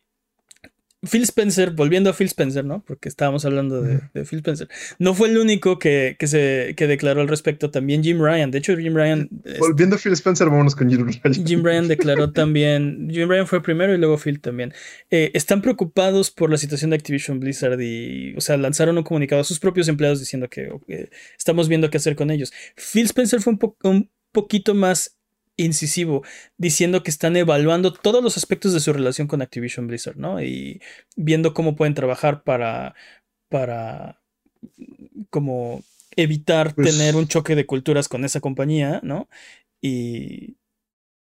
Phil Spencer, volviendo a Phil Spencer, ¿no? Porque estábamos hablando de, Phil Spencer. No fue el único que, se, declaró al respecto. También Jim Ryan. De hecho, Jim Ryan. Volviendo a Phil Spencer, vámonos con Jim Ryan. Jim Ryan declaró <laughs> también. Jim Ryan fue primero y luego Phil también. Eh, están preocupados por la situación de Activision Blizzard y, o sea, lanzaron un comunicado a sus propios empleados diciendo que estamos viendo qué hacer con ellos. Phil Spencer fue un, un poquito más incisivo, diciendo que están evaluando todos los aspectos de su relación con Activision Blizzard, ¿no? Y viendo cómo pueden trabajar para, para como evitar pues tener un choque de culturas con esa compañía, ¿no? Y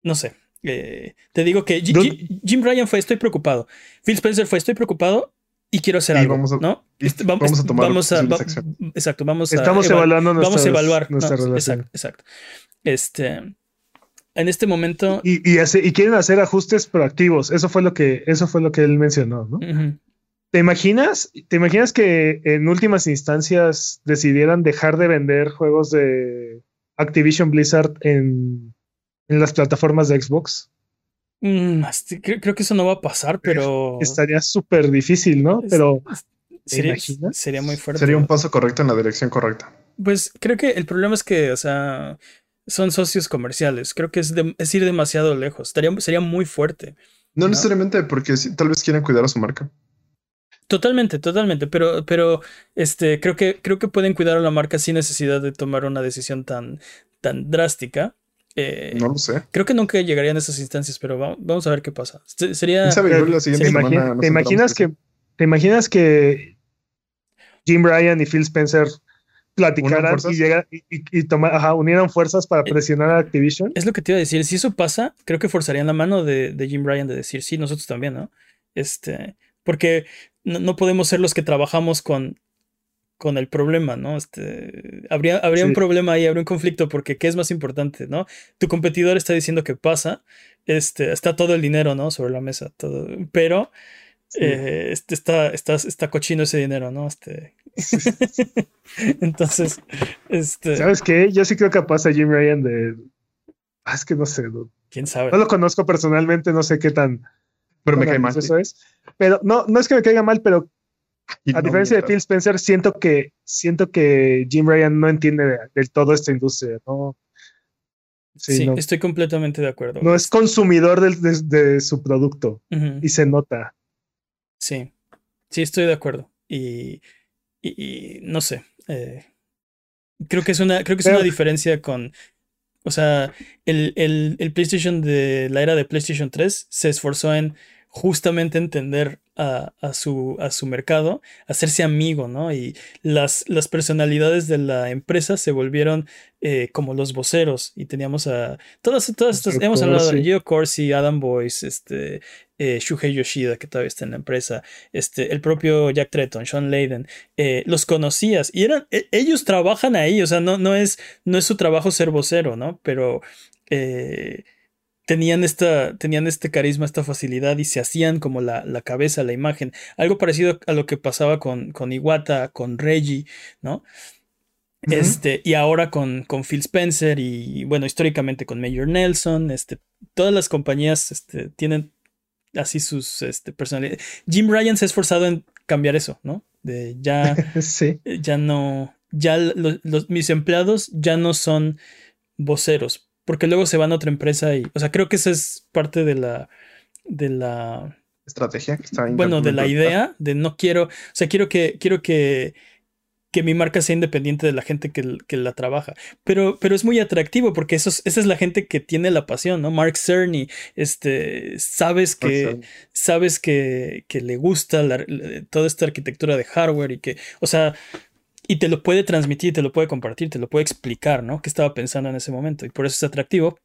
no sé. Eh, te digo que Jim Ryan fue estoy preocupado. Phil Spencer fue estoy preocupado y quiero hacer algo, vamos a, ¿no? Este, vamos, a tomar vamos a, exacto, vamos Estamos evaluando vamos a evaluar nuestra relación. Exacto, exacto. Este, en este momento. Y, y, quieren hacer ajustes proactivos. Eso fue lo que, eso fue lo que él mencionó, ¿no? ¿Te imaginas? ¿Te imaginas que en últimas instancias decidieran dejar de vender juegos de Activision Blizzard en, las plataformas de Xbox? Mm, creo, que eso no va a pasar, pero. Estaría súper difícil, ¿no? Pero. Sería, sería, muy fuerte. Sería un paso correcto en la dirección correcta. Pues creo que el problema es que, o sea, son socios comerciales. Creo que es, es ir demasiado lejos. sería muy fuerte. No, necesariamente porque tal vez quieran cuidar a su marca. Totalmente, totalmente. Pero, pero este, creo que, creo que pueden cuidar a la marca sin necesidad de tomar una decisión tan, tan drástica. Eh, no lo sé. Creo que nunca llegarían a esas instancias, pero vamos, a ver qué pasa. Sería. ¿Te imaginas que, te imaginas que Jim Ryan y Phil Spencer platicaran y, llega, y, y unieran fuerzas para eh, presionar a Activision. Es lo que te iba a decir. Si eso pasa, creo que forzarían la mano de, Jim Ryan de decir, sí, nosotros también, ¿no? Este, porque no, podemos ser los que trabajamos con, con el problema, ¿no? Este, habría habría un problema ahí, habría un conflicto, porque ¿qué es más importante, no? Tu competidor está diciendo que pasa, este, está todo el dinero, ¿no? Sobre la mesa, todo, pero eh, este, está, está, está cochino ese dinero, ¿no? Este, <laughs> Entonces, este. ¿Sabes qué? Yo sí creo que pasa Jim Ryan de. Ah, es que no sé. ¿Quién sabe? No lo conozco personalmente, no sé qué tan. Pero me cae mal. Eso es. Pero no, no es que me caiga mal, pero a diferencia de Phil Spencer, siento que, siento que Jim Ryan no entiende del todo esta industria, ¿no? Sí, estoy completamente de acuerdo. No es consumidor de, su producto y se nota. Sí, sí, estoy de acuerdo. Y y, no sé. Eh, creo que es una, creo que es una diferencia con. O sea, el, el, el, PlayStation de la era de PlayStation 3 se esforzó en justamente entender a, su, a su mercado, hacerse amigo, ¿no? Y las, las personalidades de la empresa se volvieron eh, como los voceros y teníamos a todas, todas estas, hemos hablado de Gio Corsi, Adam Boyce, este, eh, Shuhei Yoshida, que todavía está en la empresa, este, el propio Jack Tretton, Sean Layden, eh, los conocías y eran, e, ellos trabajan ahí, o sea, no, no, es, no es su trabajo ser vocero, ¿no? Pero tenían, esta, tenían este carisma, esta facilidad y se hacían como la, la cabeza, la imagen. Algo parecido a lo que pasaba con, con Iwata, con Reggie, ¿no? Este, y ahora con, con, Phil Spencer y bueno, históricamente con Mayor Nelson, este, todas las compañías este, tienen así sus este, personalidades. Jim Ryan se ha esforzado en cambiar eso, ¿no? De ya, <laughs> sí. ya no, ya los, mis empleados ya no son voceros, porque luego se van a otra empresa y, o sea, creo que esa es parte de la, de la estrategia que está Bueno, de la idea de no quiero, o sea, quiero que, quiero que, que mi marca sea independiente de la gente que, que la trabaja. Pero, pero es muy atractivo porque eso esa es la gente que tiene la pasión, ¿no? Mark Cerny, este, sabes que, sabes que, que le gusta toda esta arquitectura de hardware y que, o sea, y te lo puede transmitir, te lo puede compartir, te lo puede explicar, ¿no? ¿Qué estaba pensando en ese momento? Y por eso es atractivo,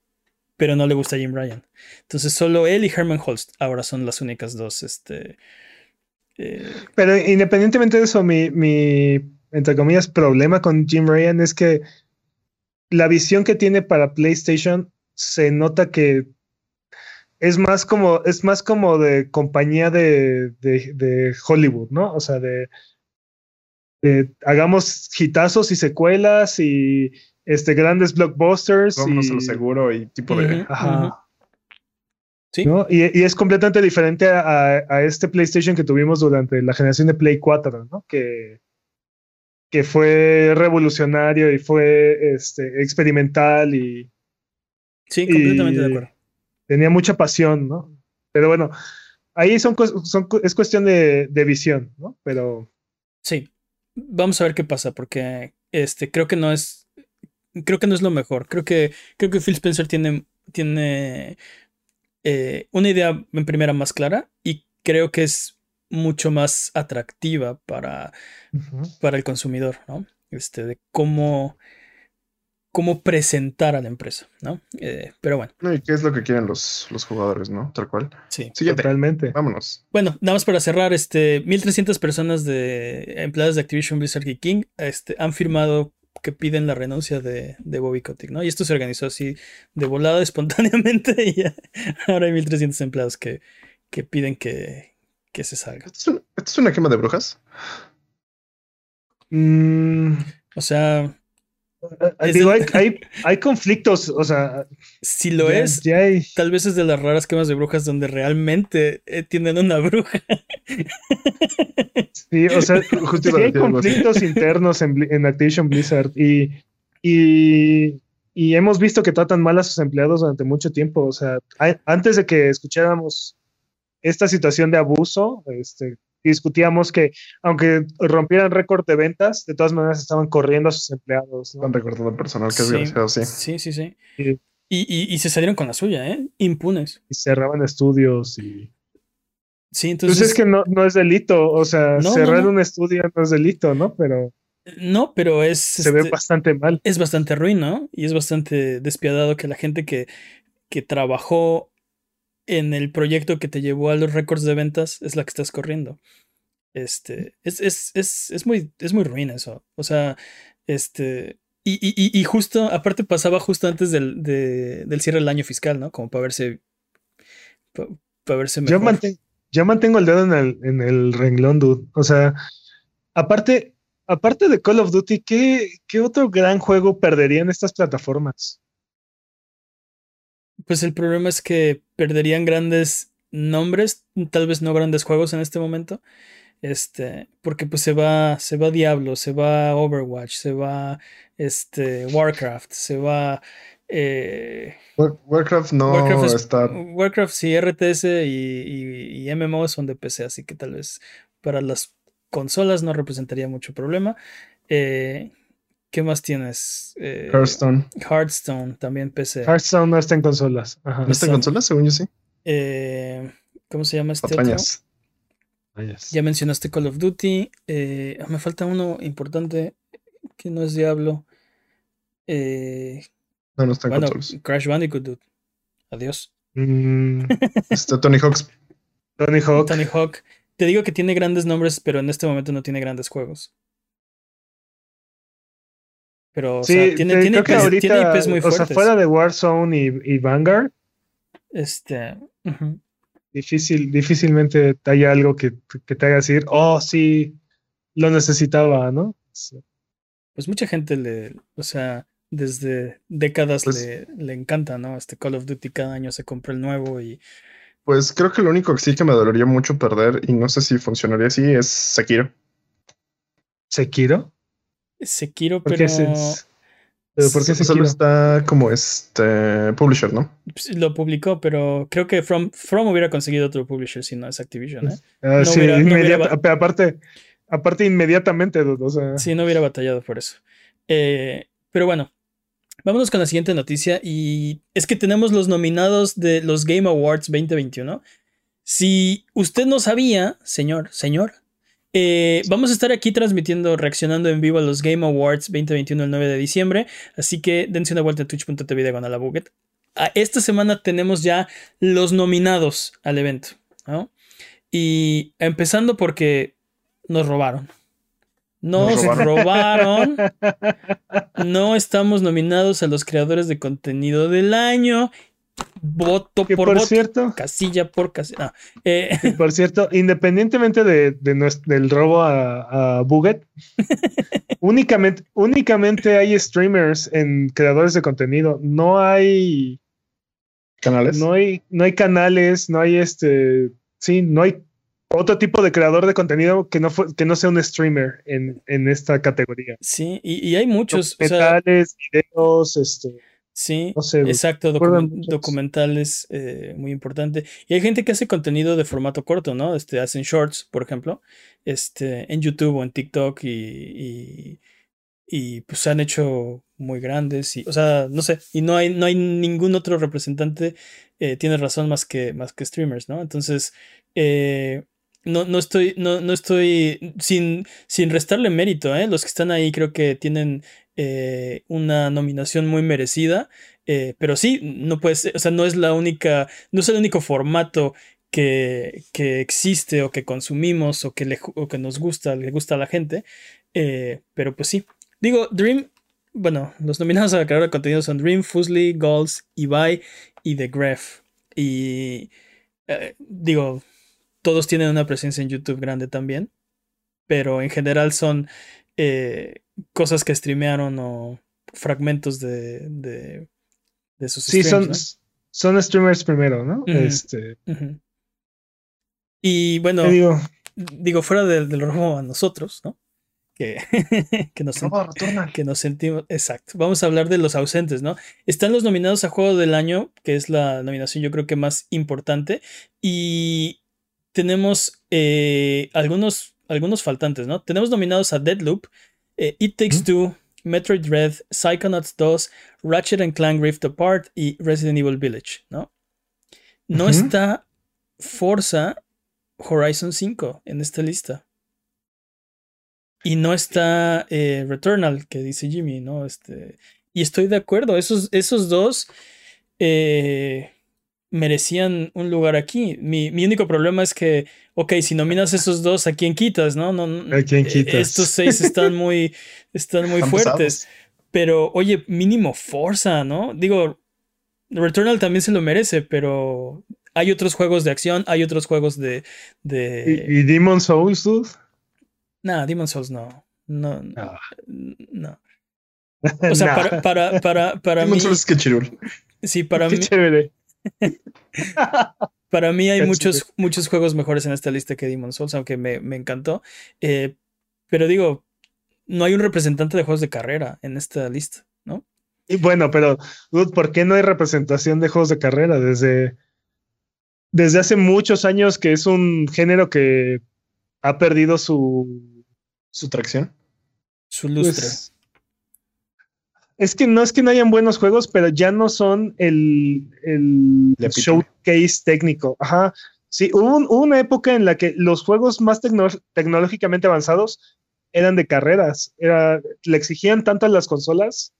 pero no le gusta a Jim Ryan. Entonces solo él y Herman Holst ahora son las únicas dos, este... Eh, pero independientemente de eso, mi, mi, entre comillas, problema con Jim Ryan es que la visión que tiene para PlayStation se nota que es más como, es más como de compañía de, de, de Hollywood, ¿no? O sea, de hagamos hitazos y secuelas y este, grandes blockbusters. Vámonos y, lo seguro y tipo de. Ajá. ¿Sí? Y, es completamente diferente a, este PlayStation que tuvimos durante la generación de Play 4, ¿no? Que, que fue revolucionario y fue este, experimental y. Sí, completamente de acuerdo. Tenía mucha pasión, ¿no? Pero bueno, ahí son, son es cuestión de, de visión, ¿no? Pero. Sí vamos a ver qué pasa, porque este, creo que no es. Creo que no es lo mejor. Creo que, creo que Phil Spencer tiene, tiene eh, una idea en primera más clara y creo que es mucho más atractiva para, para el consumidor, ¿no? Este, de cómo cómo presentar a la empresa, ¿no? Eh, pero bueno. ¿Y qué es lo que quieren los, los jugadores, no? Tal cual. Sí. Totalmente. Vámonos. Bueno, nada más para cerrar, este, 1300 personas de empleadas de Activision Blizzard y King este, han firmado que piden la renuncia de, de Bobby Kotick, ¿no? Y esto se organizó así de volada <laughs> espontáneamente y ahora hay 1300 empleados que, que piden que, que se salga. ¿Esto es, una, quema de brujas? Mm. O sea, <laughs> hay, conflictos, o sea. Si lo es, tal vez es de las raras quemas de brujas donde realmente eh, tienen una bruja. Sí, o sea, <laughs> hay conflictos internos en, Activision Blizzard y, y, hemos visto que tratan mal a sus empleados durante mucho tiempo. O sea, antes de que escucháramos esta situación de abuso, este, discutíamos que aunque rompieran récord de ventas, de todas maneras estaban corriendo a sus empleados. Están recordando el personal que sí, sí. Sí, sí, Y, se salieron con la suya, ¿eh? Impunes. Y cerraban estudios y... Sí, entonces... Pues es que no, no es delito, o sea, cerrar un estudio no es delito, ¿no? Pero... No, pero es. Se ve este, bastante mal. Es bastante ruin, ¿no? Y es bastante despiadado que la gente que, que trabajó en el proyecto que te llevó a los récords de ventas es la que estás corriendo. Este, es, es, es, es muy, es muy ruin eso. O sea, este, y, y, y justo, aparte pasaba justo antes del, de, del cierre del año fiscal, ¿no? Como para verse, para, para verse mejor. Yo, mantengo, yo mantengo el dedo en el, en el renglón, dude. O sea, aparte, aparte de Call of Duty, ¿qué, ¿qué otro gran juego perderían estas plataformas? Pues el problema es que perderían grandes nombres, tal vez no grandes juegos en este momento. Este, porque pues se va, se va Diablo, se va Overwatch, se va este, Warcraft, se va. Eh, Warcraft no Warcraft es- está. Warcraft sí, RTS y, y, y MMO son de PC, así que tal vez para las consolas no representaría mucho problema. Eh, ¿Qué más tienes? Eh, Hearthstone. Hearthstone, también PC. Hearthstone no está en consolas. Ajá. ¿No está en Son- consola? Según yo sí. Eh, ¿Cómo se llama este otro? Patrañas. Ya mencionaste Call of Duty. eh, me falta uno importante que no es Diablo. Eh, No, no está en bueno, consolas. Crash Bandicoot, dude. Adiós. Mm, <laughs> Está Tony Hawk's. Tony Hawk. Tony Hawk. Te digo que tiene grandes nombres, pero en este momento no tiene grandes juegos. Pero, o Sí, sea, tiene, te- tiene, creo que IPs, ahorita, tiene IPs muy o sea, fuertes. fuera de Warzone y, y Vanguard, Este, difícil, difícilmente haya algo que, que te haga decir, oh, sí, lo necesitaba, ¿no? Sí. Pues mucha gente le, o sea, desde décadas Pues- le, le encanta, ¿no? Este Call of Duty cada año se compra el nuevo y Pues creo que lo único que sí que me dolería mucho perder, y no sé si funcionaría así, es Sekiro. ¿Sekiro? Sekiro, ¿Por pero qué, se- pero ¿por qué Solo está como este publisher, ¿no? lo publicó, pero creo que From, From hubiera conseguido otro publisher si no es Activision, ¿eh? Ah, No sí, hubiera- no hubiera inmediata- va- aparte, aparte inmediatamente, o sea, Sí, no hubiera batallado por eso. Eh, pero bueno, vámonos con la siguiente noticia y es que tenemos los nominados de los Game Awards 2021. Si usted no sabía, señor, señor, eh, vamos a estar aquí transmitiendo, reaccionando en vivo a los Game Awards 2021 el 9 de diciembre, así que dense una vuelta a twitch.tv diagonal a Buget. A Esta semana tenemos ya los nominados al evento, ¿no? Y empezando porque nos robaron. Nos, Nos robaron. <laughs> No estamos nominados a los creadores de contenido del año. Voto que por, por voto. cierto, Casilla por casilla. Ah, eh, que por cierto, <laughs> independientemente de, de nues- del robo a, a Buget, <laughs> únicamente, únicamente hay streamers en creadores de contenido. No hay, Canales. no hay, no hay canales, no hay este, sí, no hay otro tipo de creador de contenido que no fue, que no sea un streamer en, en esta categoría. sí, y, y hay muchos. o sea, Documentales, videos, este, sí, no sé, exacto, documentales, eh, muy importante. Y hay gente que hace contenido de formato corto, ¿no? Este, hacen shorts, por ejemplo, este, en YouTube o en TikTok y, y, y, pues se han hecho muy grandes. Y, o sea, no sé, y no hay, no hay ningún otro representante, eh, tiene razón, más que, más que streamers, ¿no? Entonces, eh, no, no estoy, no, no estoy sin, sin restarle mérito, ¿eh? Los que están ahí creo que tienen eh, una nominación muy merecida. eh, pero sí, no puede ser, o sea, no es la única, no es el único formato que, que existe o que consumimos o que, le, o que nos gusta, le gusta a la gente. eh, pero pues sí. Digo, Dream, bueno, los nominados a creador de contenido son Dream, Fusely, Goals, Ibai y The Graph. Y digo, todos tienen una presencia en YouTube grande también, pero en general son cosas que streamearon o fragmentos de, de, de sus sí, son, son streamers primero, ¿no? Este, ¿no? Y bueno, digo, digo, fuera del, del robo a nosotros, ¿no? Que, <laughs> que, nos, Returnal. que nos sentimos. Exacto. Vamos a hablar de los ausentes, ¿no? Están los nominados a Juego del Año, que es la nominación yo creo que más importante. Y tenemos eh, algunos, algunos faltantes, ¿no? Tenemos nominados a Deadloop, eh, It Takes Two, Metroid Dread, Psychonauts 2, Ratchet and Clank Rift Apart y Resident Evil Village, ¿no? No está Forza Horizon 5 en esta lista. Y no está eh, Returnal, que dice Jimmy, ¿no? Este, y estoy de acuerdo, esos, esos dos eh, merecían un lugar aquí. Mi, único problema es que, ok, si nominas esos dos, ¿a quién quitas, no? no, ¿A quién quitas? Estos seis están muy, <laughs> están muy fuertes. Pero, oye, mínimo Forza, ¿no? Digo, Returnal también se lo merece, pero hay otros juegos de acción, hay otros juegos de. de... ¿Y, Demon Souls, dude? Nah, Demon Souls no. No. No. no. <laughs> O sea, para, para, para, para Demon Souls es que chirul. Sí, para <laughs> mí. <laughs> para mí hay muchos, muchos juegos mejores en esta lista que Demon Souls, aunque me, me encantó. Eh, pero digo, no hay un representante de juegos de carrera en esta lista, ¿no? Y bueno, pero, ¿por qué no hay representación de juegos de carrera? Desde, desde hace muchos años que es un género que ha perdido su, su tracción. Su lustre. Pues, es que no es que no hayan buenos juegos, pero ya no son el, el showcase técnico. Ajá. Sí, hubo, una época en la que los juegos más tecnológicamente avanzados eran de carreras. Era, le exigían tanto a las consolas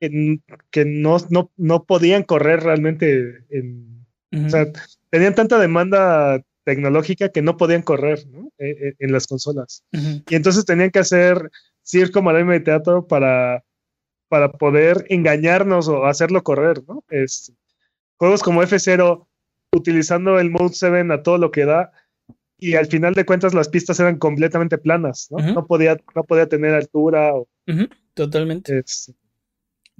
que, que no, no, no, podían correr realmente en. O sea, tenían tanta demanda tecnológica que no podían correr e, e, en, las consolas. Y entonces tenían que hacer circo, maroma de teatro para para poder engañarnos o hacerlo correr, ¿no? Es, juegos como F0 utilizando el Mode 7 a todo lo que da y al final de cuentas las pistas eran completamente planas, ¿no? no, podía, no podía tener altura. O, Totalmente.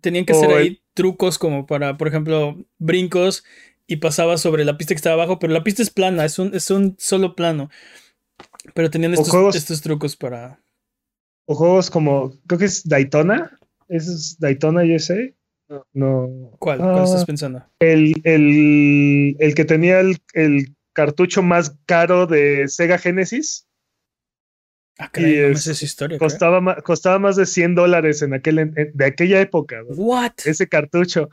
Tenían que hacer ahí trucos como para, por ejemplo, brincos y pasaba sobre la pista que estaba abajo, pero la pista es plana, es un, es un solo plano. Pero tenían estos, estos trucos para... O juegos como, creo que es Daytona, ¿Es Daytona USA? No. ¿Cuál? ¿Cuál estás ah, pensando? El, el, el que tenía el, el, cartucho más caro de Sega Genesis. Ah, caray, no es, esa historia. Costaba, más, costaba más de 100 dólares en aquel, de aquella época. What? Ese cartucho.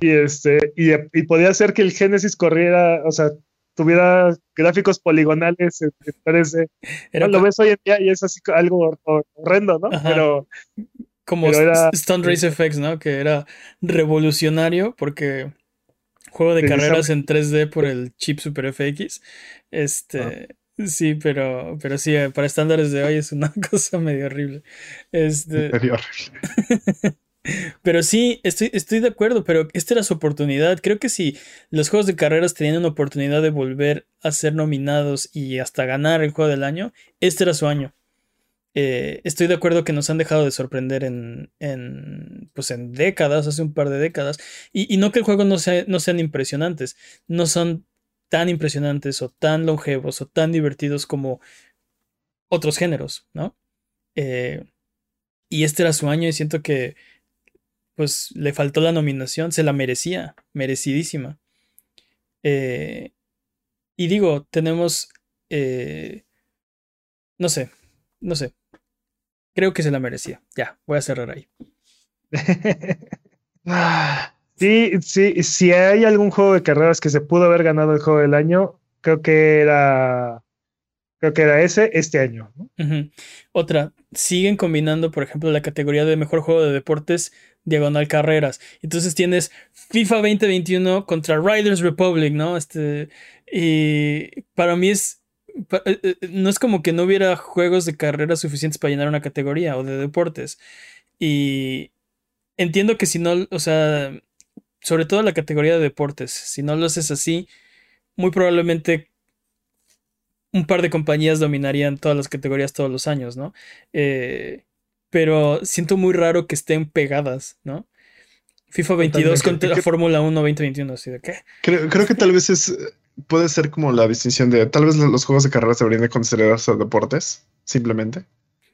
Y, este, y, y podía hacer que el Genesis corriera, o sea, tuviera gráficos poligonales en 3D. Era lo ves hoy en día y es así algo horrendo, ¿no? Pero como Stunt Race FX, ¿no? Que era revolucionario porque juego de carreras en 3D por el chip Super FX. Este. Ah. Sí, pero, pero sí, eh, para estándares de hoy es una <laughs> cosa medio horrible. Este, <laughs> medio horrible. <laughs> pero sí, estoy, estoy de acuerdo, pero esta era su oportunidad. Creo que si los juegos de carreras tenían una oportunidad de volver a ser nominados y hasta ganar el juego del año, este era su año. Eh, estoy de acuerdo que nos han dejado de sorprender en, en, pues en décadas, hace un par de décadas. Y, no que el juego no, sea, no sean impresionantes, no son tan impresionantes o tan longevos o tan divertidos como otros géneros, ¿no? Eh, y este era su año y siento que pues le faltó la nominación, se la merecía, merecidísima. Eh, y digo, tenemos, no sé, no sé, creo que se la merecía. Ya, voy a cerrar ahí. <laughs> sí, sí, si hay algún juego de carreras que se pudo haber ganado el juego del año, creo que era. Creo que era ese este año. Otra, siguen combinando, por ejemplo, la categoría de mejor juego de deportes diagonal carreras. Entonces tienes FIFA 2021 contra Riders Republic, ¿no? Este, y para mí es no es como que no hubiera juegos de carrera suficientes para llenar una categoría o de deportes. Y entiendo que si no, o sea, sobre todo la categoría de deportes, si no lo haces así, muy probablemente un par de compañías dominarían todas las categorías todos los años, ¿no? Eh, pero siento muy raro que estén pegadas, ¿no? FIFA 22 contra la Fórmula 1 2021, así de qué. Creo, creo que tal vez es puede ser como la distinción de tal vez los juegos de carreras deberían de considerarse deportes, simplemente.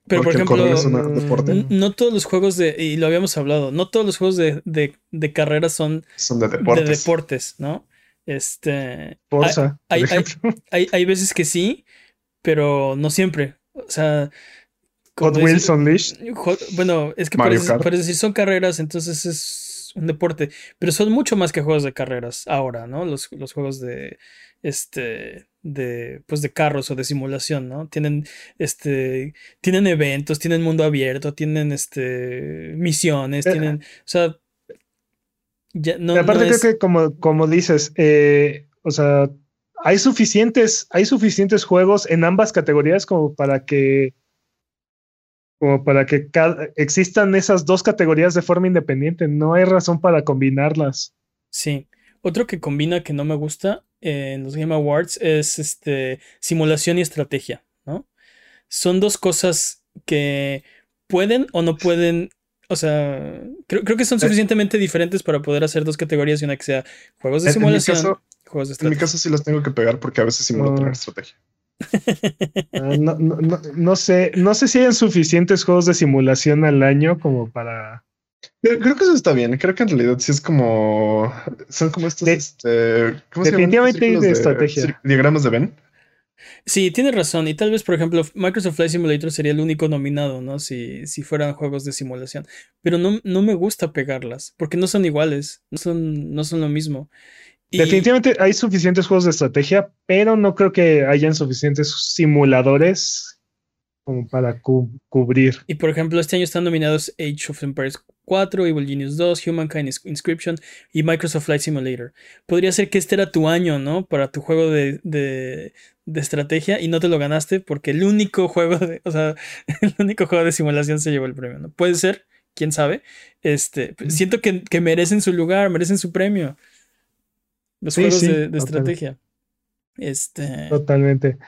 Pero por ejemplo, no todos los juegos de, y lo habíamos hablado, no todos los juegos de, de, carreras son, son de, deportes. de deportes, ¿no? Este. hay, <laughs> hay, hay, veces que sí, pero no siempre. O sea. Hot Wheels Unleashed. Bueno, es que parece, decir, son carreras, entonces es un deporte, pero son mucho más que juegos de carreras ahora, ¿no? Los, los juegos de, este, de, pues de carros o de simulación, ¿no? Tienen, este, tienen eventos, tienen mundo abierto, tienen, este, misiones, eh, tienen, o sea, ya, no, aparte creo que como, como dices, eh, o sea, hay suficientes, hay suficientes juegos en ambas categorías como para que como para que existan esas dos categorías de forma independiente. No hay razón para combinarlas. Sí. Otro que combina que no me gusta en los Game Awards es este simulación y estrategia, ¿no? Son dos cosas que pueden o no pueden. O sea, creo, que son eh. suficientemente diferentes para poder hacer dos categorías y una que sea juegos de simulación. juegos de estrategia. En mi caso sí los tengo que pegar porque a veces simulo tener estrategia. Ah, no, no, no, sé, no sé si hay suficientes juegos de simulación al año como para. Creo que eso está bien. Creo que en realidad sí es como. Son como estos. este, definitivamente de, estrategia. Diagramas de Ben. Sí, tiene razón. Y tal vez, por ejemplo, Microsoft Flight Simulator sería el único nominado, ¿no? Si, si fueran juegos de simulación. Pero no, no me gusta pegarlas, porque no son iguales, no son, no son lo mismo. Definitivamente hay suficientes juegos de estrategia, pero no creo que hayan suficientes simuladores como para cubrir. Y por ejemplo, este año están nominados Age of Empires 4, Evil Genius 2, Humankind Inscription y Microsoft Flight Simulator. Podría ser que este era tu año, ¿no? Para tu juego de, de, estrategia y no te lo ganaste porque el único juego de, o sea, <laughs> el único juego de simulación se llevó el premio, ¿no? Puede ser, quién sabe. Este, siento que, que merecen su lugar, merecen su premio. Los juegos de, estrategia. Este. Totalmente.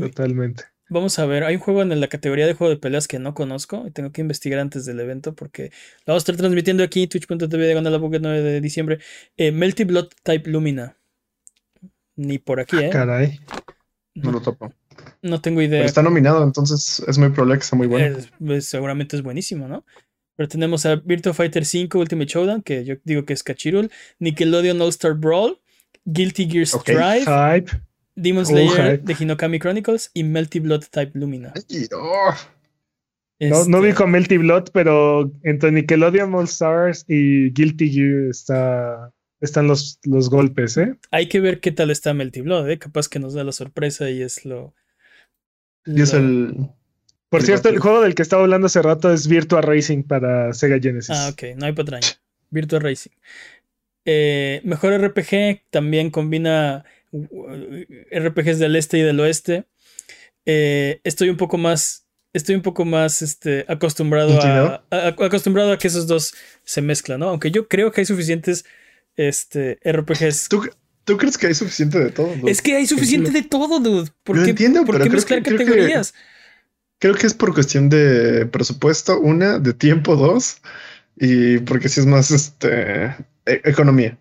Totalmente. Vamos a ver, hay un juego en la categoría de juego de peleas que no conozco y tengo que investigar antes del evento porque lo vamos a estar transmitiendo aquí, twitch.tv de la 9 de diciembre. Eh, Melty Blood Type Lumina. Ni por aquí, ¿eh? Caray. No lo topo. No tengo idea. está nominado, entonces es muy probable que sea muy bueno. Pues, seguramente es buenísimo, ¿no? Pero tenemos a Virtua Fighter 5 Ultimate Showdown, que yo digo que es Cachirul, Nickelodeon All Star Brawl, Guilty Gear Strive, Demon Slayer de Hinokami Chronicles y Melty Blood Type Lumina. Oh. No, no vi este con Melty Blood, pero entre Nickelodeon All Stars y Guilty Gear está, están los, los golpes, ¿eh? Hay que ver qué tal está Melty Blood, ¿eh? Capaz que nos da la sorpresa y es lo. Y es el, por cierto, el juego del que estaba hablando hace rato es Virtua Racing para Sega Genesis. Ah, ok, no hay patraña. Virtua Racing. Eh, mejor RPG también combina uh, RPGs del este y del oeste. Eh, estoy un poco más. Estoy un poco más este, acostumbrado a, acostumbrado a que esos dos se mezclan, ¿no? Aunque yo creo que hay suficientes este, RPGs. ¿Tú, crees que hay suficiente de todo? Es que hay suficiente de todo, dude. ¿Por qué, entiendo, ¿por qué mezclar categorías? Creo que es por cuestión de presupuesto, una, de tiempo, dos, y porque si es más este, e, economía.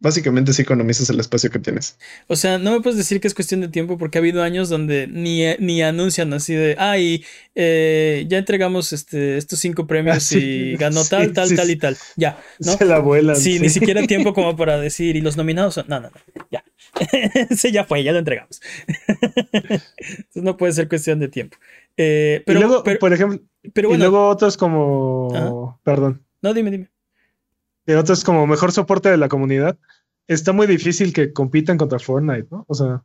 Básicamente si economizas el espacio que tienes. O sea, no me puedes decir que es cuestión de tiempo porque ha habido años donde ni, ni anuncian así de, ay, eh, ya entregamos este, estos cinco premios <laughs> ah, y ganó tal, tal, tal y tal. Ya, ¿no? Se la vuelan. Sí, ni siquiera <laughs> tiempo como para decir, y los nominados son, no, no, no, ya. <laughs> sí, ya fue, ya lo entregamos. Entonces no puede ser cuestión de tiempo. Eh, pero, y luego, por ejemplo, pero y luego otros como. Perdón. No, dime, dime. Y otros como mejor soporte de la comunidad. Está muy difícil que compitan contra Fortnite, ¿no? O sea.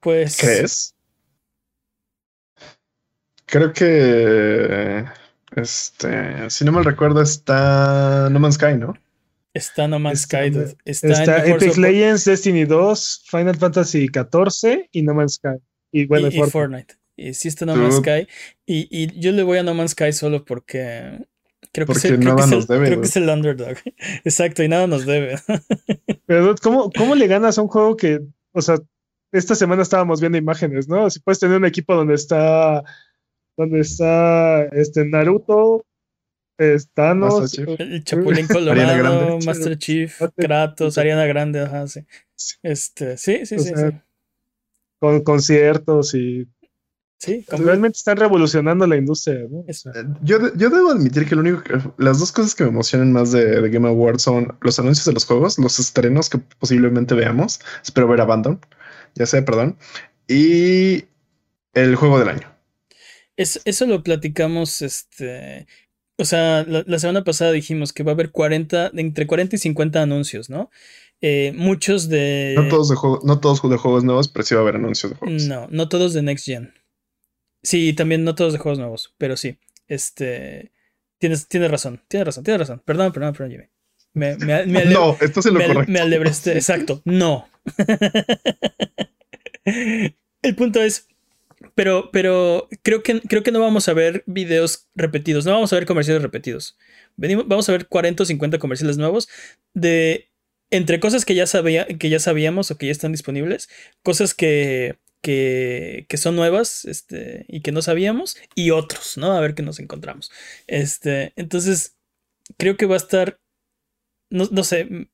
Pues. ¿Crees? Creo que. Este. Si no me recuerdo, está No Man's Sky, ¿no? Está No Man's Sky. Está, Epic Legends, Destiny 2, Final Fantasy XIV y No Man's Sky. Y bueno, y, Fortnite. Y sí está No Man's Sky. Y, y, yo le voy a No Man's Sky solo porque creo que, es el, creo, que es, el, creo que es el underdog. <laughs> Exacto, y nada nos debe. <laughs> Pero ¿cómo, ¿cómo le ganas a un juego que, o sea, esta semana estábamos viendo imágenes, ¿no? Si puedes tener un equipo donde está, donde está este Naruto, Thanos, el Chapulín Colorado, Master Chief, Kratos, Ariana Grande, ajá, sí. Este, sí, sí, sí, sí con conciertos y Sí, realmente están revolucionando la industria. Eh, yo, yo, debo admitir que lo único que, las dos cosas que me emocionan más de, Game Awards son los anuncios de los juegos, los estrenos que posiblemente veamos. Espero ver Abandon, ya sé, perdón. Y el juego del año. eso lo platicamos, este. O sea, la, la, semana pasada dijimos que va a haber 40, entre 40 y 50 anuncios, ¿no? Eh, muchos de. No todos de, no todos de juegos nuevos, pero sí va a haber anuncios de juegos. No, no todos de Next Gen. Sí, también no todos de juegos nuevos, pero sí. Este. Tienes, tienes razón, tienes razón, tienes razón. Perdón, perdón, perdón, Jimmy. Me, me, me <laughs> no, esto es lo me, correcto. Me alebresté, <laughs> exacto. No. <laughs> El punto es, pero, pero creo que, creo que no vamos a ver videos repetidos, no vamos a ver comerciales repetidos. Venimos, vamos a ver 40 o 50 comerciales nuevos de entre cosas que ya, sabía, que ya sabíamos o que ya están disponibles, cosas que, que, que, son nuevas este, y que no sabíamos, y otros, ¿no? A ver qué nos encontramos. Este, entonces, creo que va a estar, no, no sé,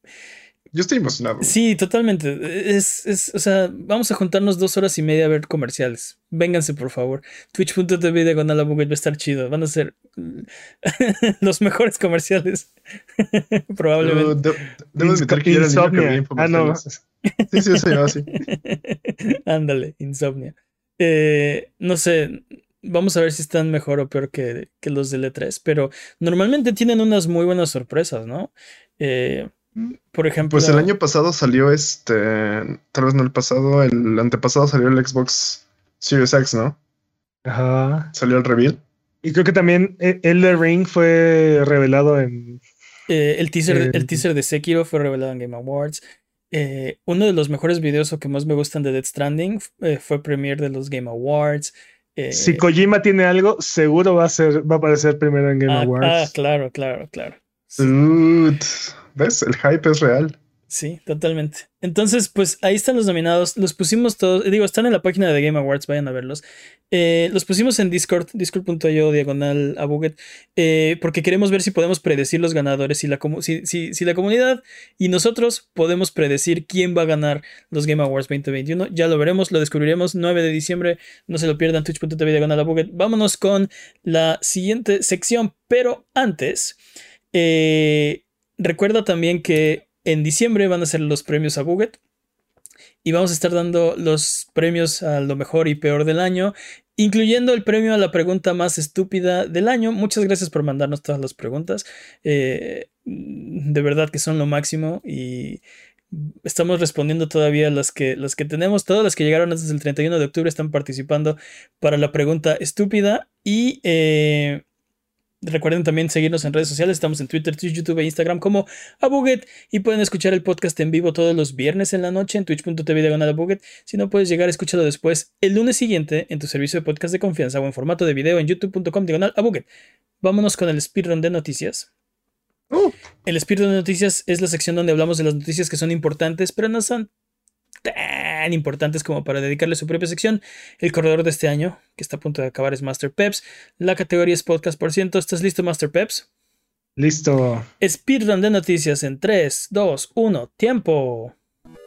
yo estoy emocionado. Sí, totalmente. Es, es, o sea, vamos a juntarnos dos horas y media a ver comerciales. Vénganse, por favor. Twitch.tv diagonal va a estar chido. Van a ser <laughs> los mejores comerciales. <laughs> Probablemente. debo admitir que yo que Ah, no. Sí, sí, eso ya, sí. <laughs> Ándale, insomnia. Eh, no sé, vamos a ver si están mejor o peor que, que los de E3, pero normalmente tienen unas muy buenas sorpresas, ¿no? Eh, por ejemplo. Pues el año pasado salió este. Tal vez no el pasado, el antepasado salió el Xbox Series X, ¿no? Ajá. Salió el reveal. Y creo que también eh, Elder Ring fue revelado en. Eh, el, teaser, el teaser de Sekiro fue revelado en Game Awards. Eh, uno de los mejores videos o que más me gustan de Dead Stranding fue premiere de los Game Awards. si Kojima tiene algo, seguro va a ser, va a aparecer primero en Game ah, Awards. Ah, claro, claro, claro. ¿Ves? El hype es real. Sí, totalmente. Entonces, pues ahí están los nominados. Los pusimos todos, digo, están en la página de Game Awards, vayan a verlos. Eh, los pusimos en Discord, discord.io diagonal a Buget, eh, porque queremos ver si podemos predecir los ganadores, si la, si, si, la comunidad y nosotros podemos predecir quién va a ganar los Game Awards 2021. Ya lo veremos, lo descubriremos 9 de diciembre. No se lo pierdan, twitch.tv diagonal a Buget. Vámonos con la siguiente sección, pero antes... Eh, recuerda también que en diciembre van a ser los premios a Buget y vamos a estar dando los premios a lo mejor y peor del año, incluyendo el premio a la pregunta más estúpida del año. Muchas gracias por mandarnos todas las preguntas. Eh, de verdad que son lo máximo y estamos respondiendo todavía las que, las que tenemos. Todas las que llegaron antes del 31 de octubre están participando para la pregunta estúpida y... Eh, Recuerden también seguirnos en redes sociales. Estamos en Twitter, Twitch, YouTube e Instagram como Abuget. Y pueden escuchar el podcast en vivo todos los viernes en la noche en twitch.tv diagonal Abuget. Si no puedes llegar, escúchalo después el lunes siguiente en tu servicio de podcast de confianza o en formato de video en youtube.com diagonal Abuget. Vámonos con el speedrun de noticias. Uh. El speedrun de noticias es la sección donde hablamos de las noticias que son importantes, pero no son tan importantes como para dedicarle su propia sección. El corredor de este año, que está a punto de acabar, es Master Peps. La categoría es podcast por ciento. ¿Estás listo, Master Peps? Listo. Speedrun de noticias en 3, 2, 1, tiempo.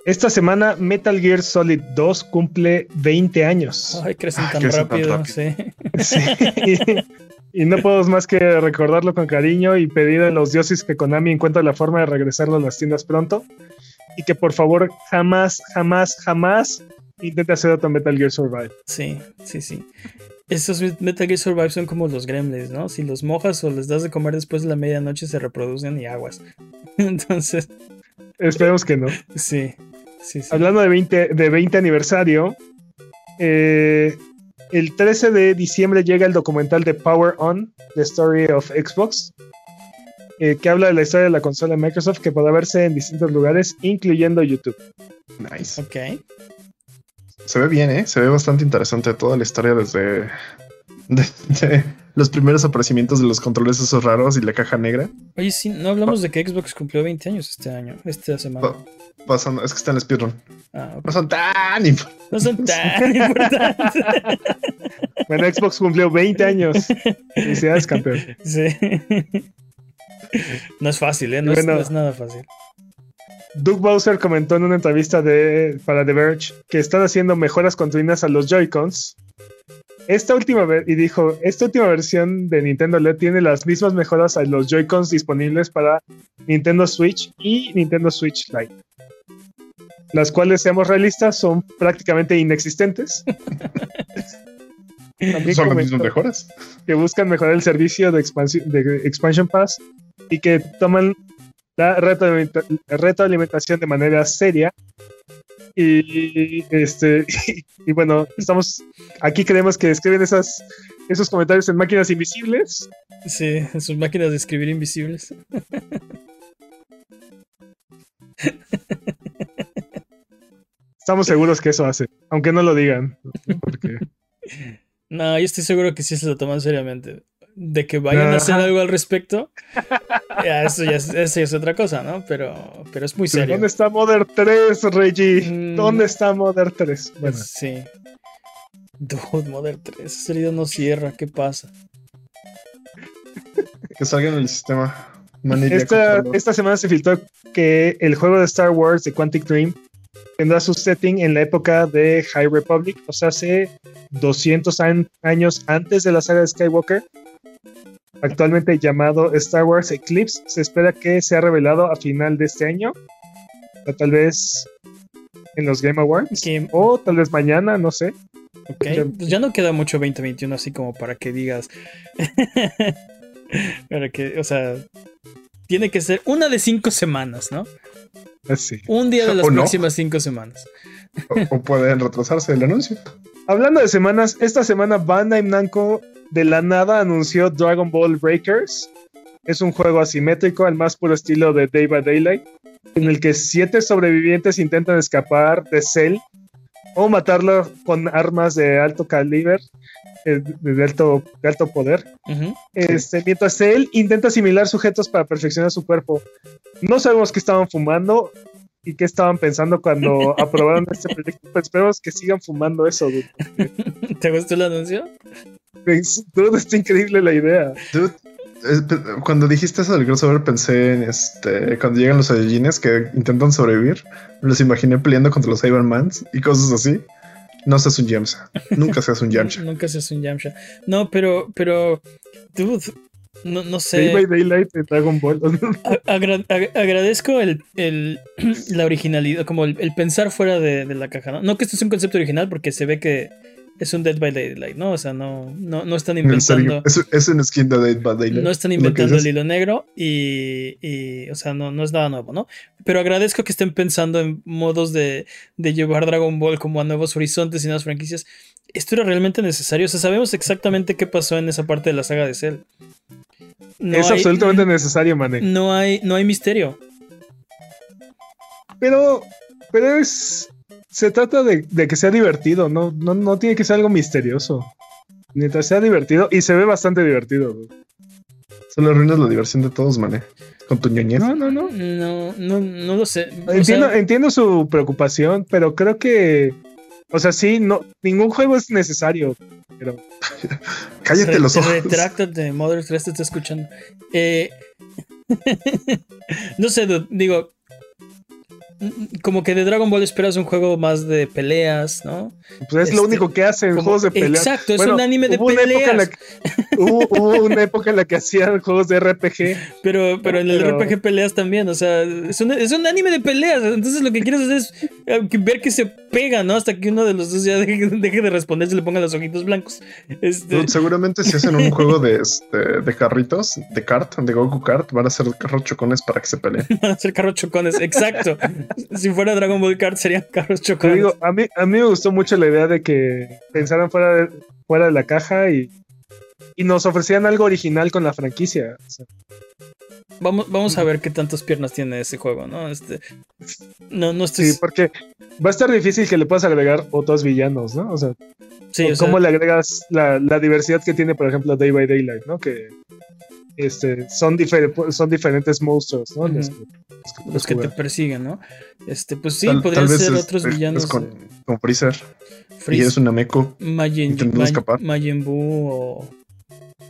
Esta semana Metal Gear Solid 2 cumple 20 años. Ay, crecen tan, rápido, sí. Y, no podemos más que recordarlo con cariño y pedir a los dioses que Konami encuentre la forma de regresarlo a las tiendas pronto y que por favor jamás, jamás, jamás intente hacer otro Metal Gear Survive. Sí, sí, sí. Esos Metal Gear Survive son como los gremlins, ¿no? Si los mojas o les das de comer después de la medianoche se reproducen y aguas. <laughs> Entonces... Esperemos que no. Sí, sí, sí. Hablando de 20, de 20 aniversario, eh, el 13 de diciembre llega el documental de Power On, The Story of Xbox, eh, que habla de la historia de la consola de Microsoft que podrá verse en distintos lugares, incluyendo YouTube. Nice. Ok. Se ve bien, ¿eh? Se ve bastante interesante toda la historia desde los primeros aparecimientos de los controles esos raros y la caja negra. Oye, sí, no hablamos de que Xbox cumplió 20 años este año, esta semana. pasando, es que está en el speedrun. Ah, No son tan importantes. No son tan <laughs> importantes. bueno, Xbox cumplió 20 años. <laughs> Felicidades, campeón. Sí. No es fácil, ¿eh? No, es, nada fácil. Doug Bowser comentó en una entrevista de, para The Verge que están haciendo mejoras continuas a los Joy-Cons. Esta última y dijo, esta última versión de Nintendo LED tiene las mismas mejoras a los Joy-Cons disponibles para Nintendo Switch y Nintendo Switch Lite. Las cuales, seamos realistas, son prácticamente inexistentes. <laughs> son las mismas mejoras. Que buscan mejorar el servicio de, de Expansion Pass y que toman da retroalimentación de manera seria. Y este <laughs> y, bueno, estamos aquí creemos que escriben esas, esos comentarios en máquinas invisibles. Sí, en sus máquinas de escribir invisibles. Estamos seguros que eso hace, aunque no lo digan. <laughs> No, yo estoy seguro que sí se lo toman seriamente. De que vayan a hacer algo al respecto, eso ya es, otra cosa, ¿no? Pero, pero es muy serio. ¿Dónde está Mother 3, Reggie? Mm. ¿Dónde está Mother 3? Bueno. Sí. Dude, Mother 3, esa herida no cierra, ¿qué pasa? Que salga en el sistema. Esta, esta, semana se filtró que el juego de Star Wars de Quantic Dream tendrá su setting en la época de High Republic, o sea, hace 200 años antes de la saga de Skywalker. Actualmente llamado Star Wars Eclipse, se espera que sea revelado a final de este año, o tal vez en los Game Awards, o tal vez mañana, no sé. Ok, pues ya no queda mucho 2021 así como para que digas. <laughs> para que, o sea, tiene que ser una de cinco semanas, ¿no? Ah, Un día de las próximas cinco semanas. O, pueden retrasarse el anuncio. Hablando de semanas, esta semana Bandai Namco de la nada anunció Dragon Ball Breakers. Es un juego asimétrico al más puro estilo de Day by Daylight, en el que siete sobrevivientes intentan escapar de Cell o matarlo con armas de alto calibre eh, de alto, de alto poder. este, mientras él intenta asimilar sujetos para perfeccionar su cuerpo. No sabemos qué estaban fumando y qué estaban pensando cuando <laughs> aprobaron este proyecto, pero esperemos que sigan fumando eso. ¿Te gustó el anuncio? Dude, está increíble la idea. cuando dijiste eso del crossover pensé en este cuando llegan los Saiyajines que intentan sobrevivir, los imaginé peleando contra los Cybermans y cosas así. No seas un Yamcha. Nunca seas un Yamcha. <laughs> Nunca seas un Yamcha. No, pero, pero, dude, no, no sé. Day by Daylight de Dragon Ball. <laughs> agradezco el, el, <clears throat> la originalidad, como el, pensar fuera de, de, la caja. ¿no? no que esto sea un concepto original, porque se ve que es un Dead by Daylight, ¿no? O sea, no, no, no están inventando. Es, es un skin de Dead by Daylight. No están inventando el hilo negro y, y, o sea, no, no es nada nuevo, ¿no? Pero agradezco que estén pensando en modos de, de llevar Dragon Ball como a nuevos horizontes y nuevas franquicias. Esto era realmente necesario. O sea, sabemos exactamente qué pasó en esa parte de la saga de Cell. es absolutamente necesario, mané. No hay, no hay misterio. Pero, pero es, se trata de, que sea divertido, no, no, tiene que ser algo misterioso. Mientras sea divertido, y se ve bastante divertido. Solo arruinas la diversión de todos, mané. Con tu ñoñez. No, no, no. No, no, no lo sé. Entiendo, entiendo su preocupación, pero creo que. O sea, sí, no, ningún juego es necesario. Pero. <laughs> Cállate los ojos. Retráctate, Mother 3 te está escuchando. Eh, <laughs> no sé, digo, como que de Dragon Ball esperas un juego más de peleas, ¿no? Pues es lo este, único que hacen, juegos de peleas. Exacto, es un anime de peleas. <laughs> hubo, una época en la que hacían juegos de RPG. Pero, pero en el RPG peleas también, o sea, es un, es un, anime de peleas. Entonces lo que quieres hacer es eh, ver que se pega, ¿no? Hasta que uno de los dos ya deje, <laughs> de responder, se le ponga los ojitos blancos. Este... seguramente si hacen un <laughs> juego de, este, de carritos, de kart, de Goku Kart, van a ser carros chocones para que se peleen. van a ser carros chocones, exacto si fuera Dragon Ball Kart serían carros chocados. Digo, a mí, a mí me gustó mucho la idea de que pensaran fuera de, fuera de la caja y, y nos ofrecían algo original con la franquicia. Vamos, vamos a ver qué tantas piernas tiene ese juego, ¿no? Este, no, no estoy... Sí, porque va a estar difícil que le puedas agregar otros villanos, ¿no? O sea, ¿cómo le agregas la, la, diversidad que tiene, por ejemplo, Day by Daylight, ¿no? Que este, son, son diferentes monstruos, ¿no? los, que, te persiguen, ¿no? Este, pues sí, podrían ser otros villanos. con, Freezer. Y es una meco. Majin, Majin Buu o.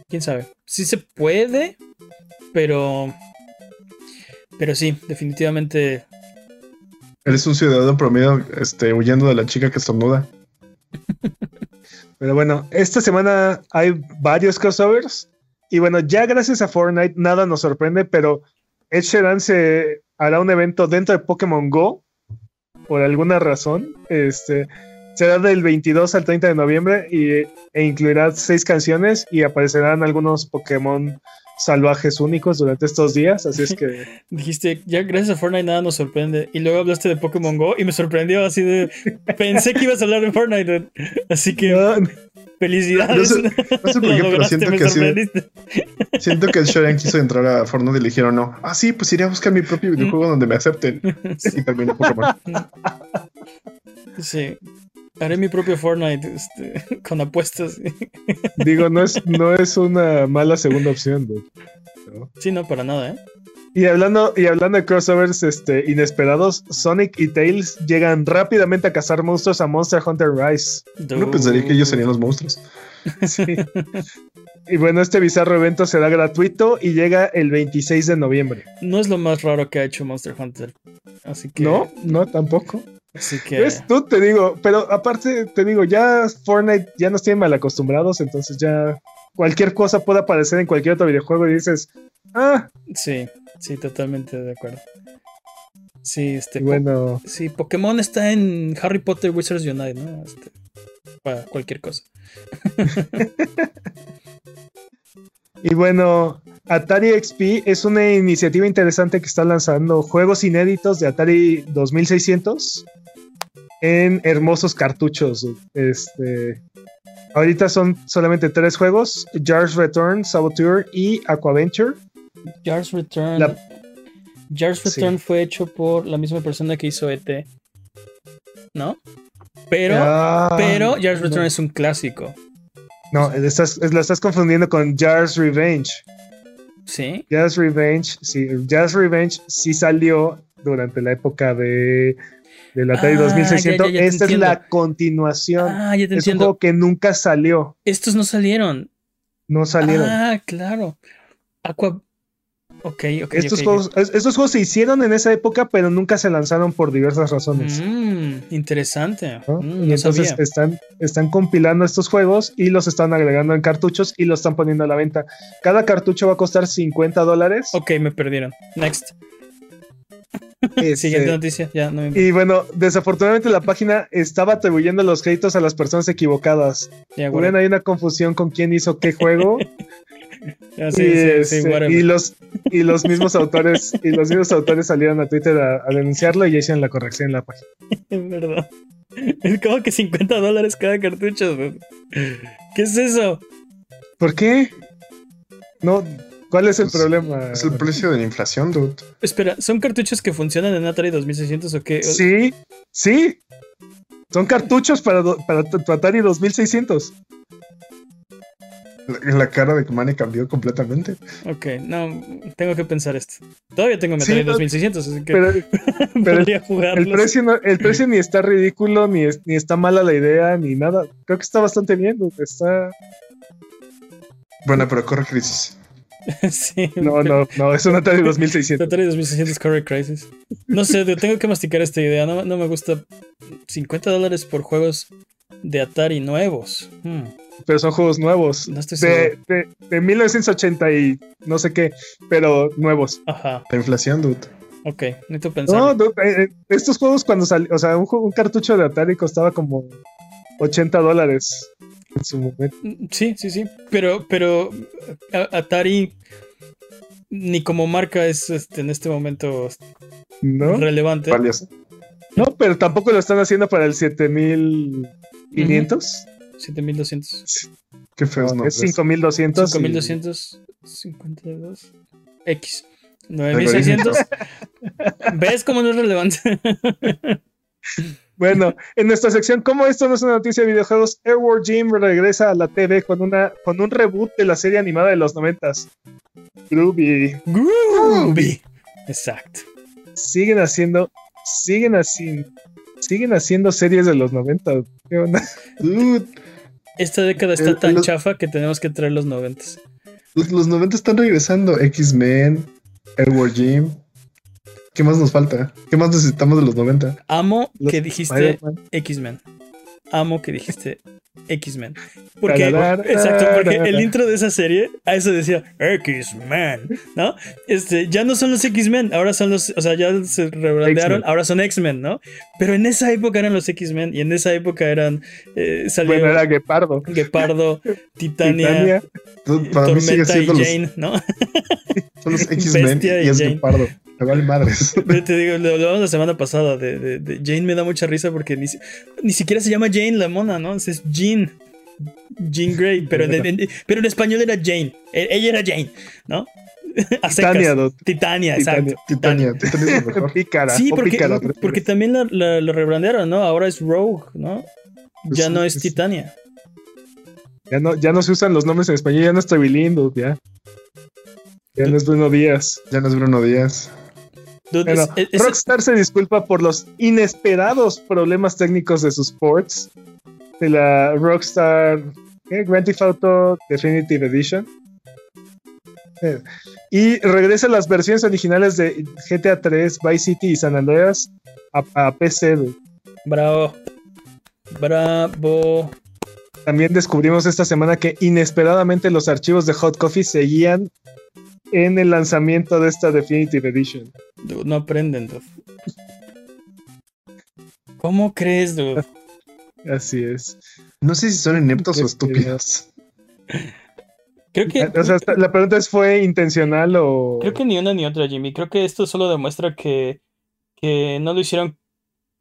Quién sabe. Sí se puede, pero. Pero sí, definitivamente. Eres un ciudadano promedio este, huyendo de la chica que estornuda. <laughs> pero bueno, esta semana hay varios crossovers. Y bueno, ya gracias a Fortnite nada nos sorprende, pero Ed Sheeran se hará un evento dentro de Pokémon Go por alguna razón. Este será del 22 al 30 de noviembre y, e incluirá seis canciones y aparecerán algunos Pokémon salvajes únicos durante estos días, así es que... <laughs> Dijiste, ya gracias a Fortnite nada nos sorprende. Y luego hablaste de Pokémon Go y me sorprendió así de... Pensé que ibas a hablar de Fortnite. Así que... Felicidades. No sé, no sé por <laughs> qué, pero siento que, así, siento que el Shoren quiso entrar a Fortnite y le dijeron no. Ah, sí, pues iré a buscar mi propio videojuego donde me acepten. <laughs> Y terminó Pokémon. Sí. Haré mi propio Fortnite este, <laughs> con apuestas. <laughs> Digo, no es, no es una mala segunda opción, ¿no? Sí, no, para nada, ¿eh? Y hablando, y hablando de crossovers este, inesperados, Sonic y Tails llegan rápidamente a cazar monstruos a Monster Hunter Rise. No pensaría que ellos serían los monstruos. <laughs> Sí. y bueno, este bizarro evento será gratuito y llega el 26 de noviembre. No es lo más raro que ha hecho Monster Hunter. Así que. No, no, tampoco. Así que. Tú te digo, pero aparte te digo, ya Fortnite ya nos tiene mal acostumbrados, entonces ya cualquier cosa puede aparecer en cualquier otro videojuego y dices, ah. Sí, sí, totalmente de acuerdo. Sí, este. Bueno. sí, Pokémon está en Harry Potter Wizards Unite, ¿no? Este, para cualquier cosa. <laughs> y bueno, Atari XP es una iniciativa interesante que está lanzando juegos inéditos de Atari 2600 en hermosos cartuchos. Este, ahorita son solamente tres juegos: Jars Return, Saboteur y Aquaventure. Jars Return. Jars Return fue hecho por la misma persona que hizo ET. ¿No? Pero, ah, pero Jars Return es un clásico. No, estás, lo estás confundiendo con Jars Revenge. Sí. Jazz Revenge, sí, Jazz Revenge sí salió durante la época de la Atari 2600. Ah, Esta es la continuación. Ah, ya te es un juego que nunca salió. Estos no salieron. No salieron. Ah, claro. Aqua. Ok, ok. Estos, juegos, estos juegos se hicieron en esa época, pero nunca se lanzaron por diversas razones. Mm, interesante. Mm, y entonces están, están compilando estos juegos y los están agregando en cartuchos y los están poniendo a la venta. Cada cartucho va a costar 50 dólares. Ok, me perdieron. Next. <laughs> Siguiente este, noticia, ya no Y bueno, desafortunadamente la página estaba atribuyendo los créditos a las personas equivocadas. Ya, bueno. hay una confusión con quién hizo qué juego. <laughs> Este, y, los y los mismos autores y los mismos autores salieron a Twitter a, denunciarlo y ya hicieron la corrección en la página. <laughs> Es verdad. Es como que 50 dólares cada cartucho. ¿Qué es eso? ¿Por qué? No, ¿Cuál es el pues, problema? Es el precio de la inflación, dude. Espera, ¿son cartuchos que funcionan en Atari 2600 o qué? Sí, sí. Son cartuchos para, para tu Atari 2600. La, cara de Kumani cambió completamente. Ok, no, tengo que pensar esto. Todavía tengo mi Atari 2600, así que pero, <laughs> podría El precio, el precio ni está ridículo, ni, ni está mala la idea, ni nada. Creo que está bastante bien, está... Bueno, pero corre crisis. <laughs> sí. No, no, no, es un Atari 2600. Atari 2600 Correct Crisis. No sé, tengo que masticar esta idea. No, no me gusta 50 dólares por juegos de Atari nuevos. Hmm. Pero son juegos nuevos. No estoy de, de, de, 1980 y no sé qué, pero nuevos. Ajá. La inflación, dude. Ok, necesito pensar. No, eh, eh, estos juegos cuando salió, o sea, un, un cartucho de Atari costaba como 80 dólares en su momento. Sí, sí, sí. Pero, pero Atari ni como marca es este, en este momento ¿No? relevante. No, pero tampoco lo están haciendo para el 7500. 7200. Qué feo, no, es 5200. 5252. X. 9600. ¿Ves cómo no es relevante? <laughs> Bueno, en nuestra sección, como esto no es una noticia de videojuegos, Airward Gym regresa a la TV con, una, con un reboot de la serie animada de los noventas. Groovy. Groovy. Exacto. Siguen haciendo, siguen haciendo, siguen haciendo series de los noventas. ¿Qué onda? Esta década está tan chafa que tenemos que traer los noventas. Los, los noventas están regresando. X-Men, Airward Gym. ¿Qué más nos falta? ¿Qué más necesitamos de los 90? Amo que dijiste X-Men. Amo que dijiste X-Men. Porque, exacto, porque el intro de esa serie, a eso decía X-Men, ¿no? Este, ya no son los X-Men, ahora son los, o sea, ya se rebrandearon, ahora son X-Men, ¿no? Pero en esa época eran los X-Men y en esa época eran. Eh, salió bueno, era Gepardo. Gepardo, <laughs> Titania, Tormenta y Jane, ¿no? <laughs> Son los X-Men y es Gepardo. Me vale madres. <laughs> Te digo, lo hablamos la semana pasada de, de, Jane me da mucha risa porque ni, ni siquiera se llama Jane la mona, ¿no? Es Jean. Jean Grey, pero, pero en español era Jane. E, ella era Jane, ¿no? <laughs> Titania, Titania, exacto. Titania, Titania, <laughs> Pícara, sí, porque, porque también lo rebrandearon, ¿no? Ahora es Rogue, ¿no? Pues ya no es Titania. Ya no, ya no se usan los nombres en español, ya no es Trevilindo, ya. Ya no es Bruno Díaz. Ya no es Bruno Díaz. Rockstar se disculpa por los inesperados problemas técnicos de sus ports de la Rockstar Grand Theft Auto Definitive Edition. Eh, y regresa las versiones originales de GTA 3, Vice City y San Andreas a, PC. Bravo. Bravo. También descubrimos esta semana que inesperadamente los archivos de Hot Coffee seguían en el lanzamiento de esta Definitive Edition. No aprenden, dude. ¿Cómo crees, dude? Así es. No sé si son ineptos o estúpidos. Creo que. O sea, la pregunta es: ¿fue intencional o.? Creo que ni una ni otra, Jimmy. Creo que esto solo demuestra que, que no lo hicieron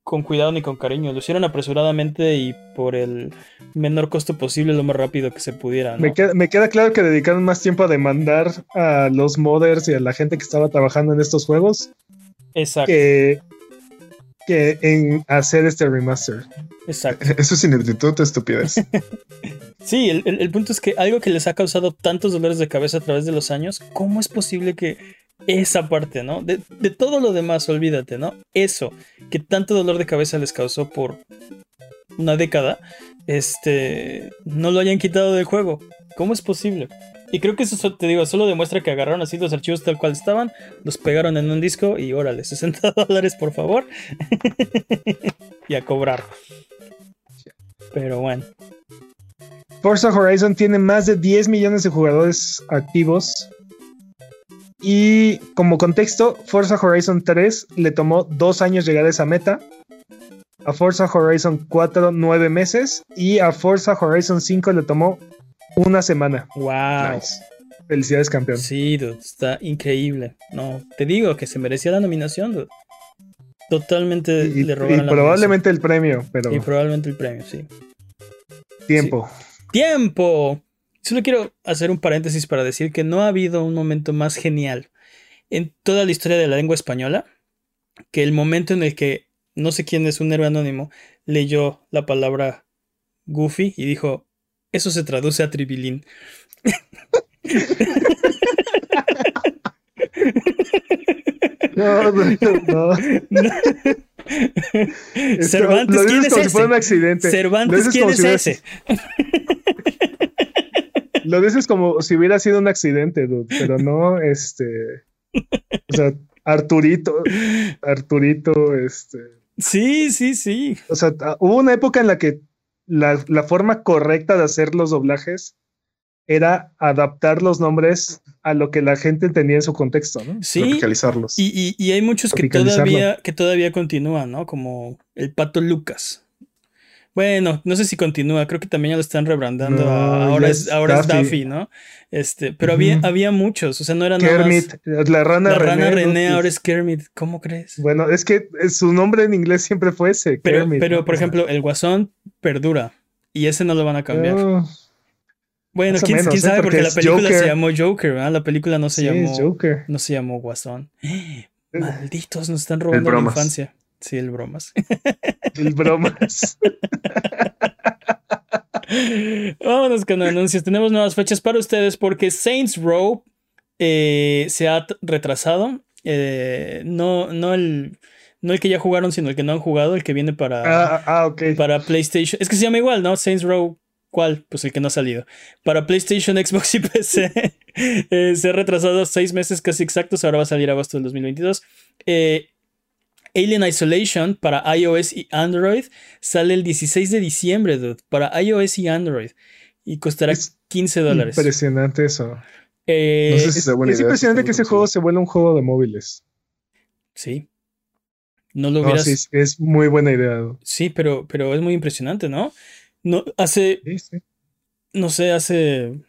con cuidado ni con cariño. Lo hicieron apresuradamente y por el menor costo posible, lo más rápido que se pudiera. Me, queda, claro que dedicaron más tiempo a demandar a los modders y a la gente que estaba trabajando en estos juegos. Exacto. Que, que en hacer este remaster. Exacto. <laughs> Eso es ineptitud, estupidez. <laughs> sí, el, el punto es que algo que les ha causado tantos dolores de cabeza a través de los años, ¿cómo es posible que esa parte, ¿no? De, todo lo demás, olvídate, ¿no? Eso, que tanto dolor de cabeza les causó por una década, este, no lo hayan quitado del juego. ¿Cómo es posible? Y creo que eso, te digo, solo demuestra que agarraron así los archivos tal cual estaban, los pegaron en un disco y órale, <laughs> 60 dólares por favor. <laughs> y a cobrar. Pero bueno. Forza Horizon tiene más de 10 millones de jugadores activos y como contexto, Forza Horizon 3 le tomó dos años llegar a esa meta. A Forza Horizon 4, nueve meses. Y a Forza Horizon 5 le tomó una semana. ¡Wow! Felicidades, campeón. Sí, dude, está increíble. No, te digo que se merecía la nominación, dude. Totalmente le robaron y probablemente el premio, pero. Y probablemente el premio, sí. Tiempo. ¡Tiempo! Solo quiero hacer un paréntesis para decir que no ha habido un momento más genial en toda la historia de la lengua española que el momento en el que no sé quién es un héroe anónimo leyó la palabra Goofy y dijo, eso se traduce a tribilín. No, no, no. <laughs> Cervantes, ¿quién es ese? Cervantes, ¿quién es ese? Lo dices como si hubiera sido un accidente, dude, pero no, este. O sea, Arturito, Arturito, este. Sí, sí, sí. O sea, hubo una época en la que la, la forma correcta de hacer los doblajes era adaptar los nombres a lo que la gente entendía en su contexto, ¿no? Sí. Tropicalizarlos. Y, y, y hay muchos que todavía, que todavía continúan, ¿no? Como el pato Lucas. Bueno, no sé si continúa, creo que también ya lo están rebrandando. ahora es, ahora Daffy. es Daffy, ¿no? Este, pero había, había muchos, o sea, no eran Kermit, la rana la René. rana René ahora es Kermit, ¿cómo crees? Bueno, es que su nombre en inglés siempre fue ese, pero, Kermit. Pero, por ejemplo, el Guasón perdura y ese no lo van a cambiar. Bueno, ¿quién, menos, ¿quién, ¿eh? sabe? Porque Porque, la película Joker. se llamó Joker, ¿verdad? La película no se Sí, llamó es Joker. no se llamó Guasón. <gasps> Malditos, nos están robando la infancia. Sí, el bromas. El bromas. <laughs> Vámonos con anuncios. Tenemos nuevas fechas para ustedes porque Saints Row eh, se ha retrasado. Eh, no, no, el, no el que ya jugaron, sino el que no han jugado, el que viene para, ah, ah, ok. para PlayStation. Es que se llama igual, ¿no? Saints Row. ¿Cuál? Pues el que no ha salido. Para PlayStation, Xbox y <laughs> PC. eh, se ha retrasado seis meses casi exactos. Ahora va a salir agosto del 2022. Eh, Alien Isolation para iOS y Android sale el 16 de diciembre, dude, para iOS y Android. Y costará 15 dólares. Impresionante eso. Eh, es, es impresionante que ese juego se vuelva un juego de móviles. Sí. No lo hubieras. sí, es muy buena idea. Sí, pero, pero es muy impresionante, ¿no? No, hace. No sé, hace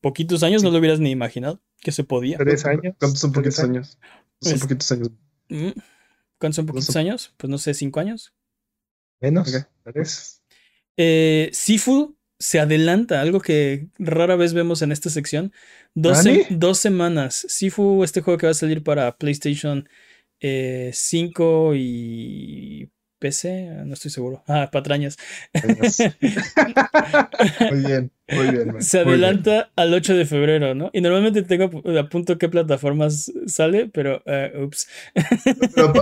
poquitos años no lo hubieras ni imaginado que se podía. ¿Tres años? ¿Cuántos son poquitos años? Son poquitos años. Mm, ¿Cuántos son poquitos años? Pues no sé, cinco años. Menos. Eh, Sifu se adelanta, algo que rara vez vemos en esta sección. Dos, dos semanas. Sifu, este juego que va a salir para PlayStation 5 eh, y PC, no estoy seguro. Ah, patrañas. <laughs> muy bien, muy bien. Se adelanta al 8 de febrero, ¿no? Y normalmente tengo a punto qué plataformas sale, pero uh, ups.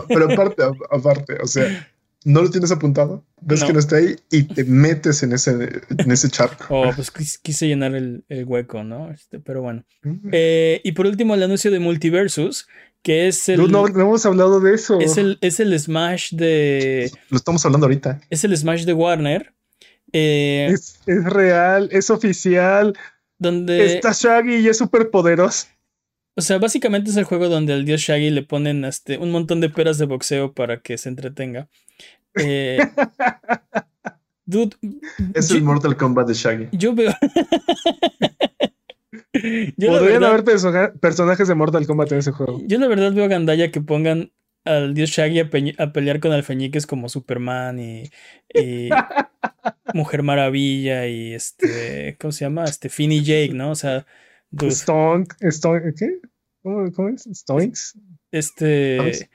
pero, aparte, aparte, o sea, no lo tienes apuntado, ves que no está ahí y te metes en ese, en ese charco. Oh, pues quise llenar el, hueco, ¿no? Este, pero bueno. Eh, y por último, el anuncio de Multiversus, que es el. No, no, hemos hablado de eso. Es el, es el Smash de. Lo estamos hablando ahorita. Es el Smash de Warner. Eh, es, real, es oficial. Donde. Está Shaggy y es súper poderoso. O sea, básicamente es el juego donde al dios Shaggy le ponen este, un montón de peras de boxeo para que se entretenga. Eh, <laughs> dude, es el Mortal Kombat de Shaggy. Yo veo. <laughs> Podrían haber personajes de Mortal Kombat en ese juego. Yo la verdad veo a Gandaya que pongan al dios Shaggy a, pelear con alfeñiques como Superman y, <laughs> Mujer Maravilla y este, ¿cómo se llama? Este Finny Jake, ¿no? O sea, Stonk, Stonk, ¿qué? ¿Cómo, es? Stonks. Este,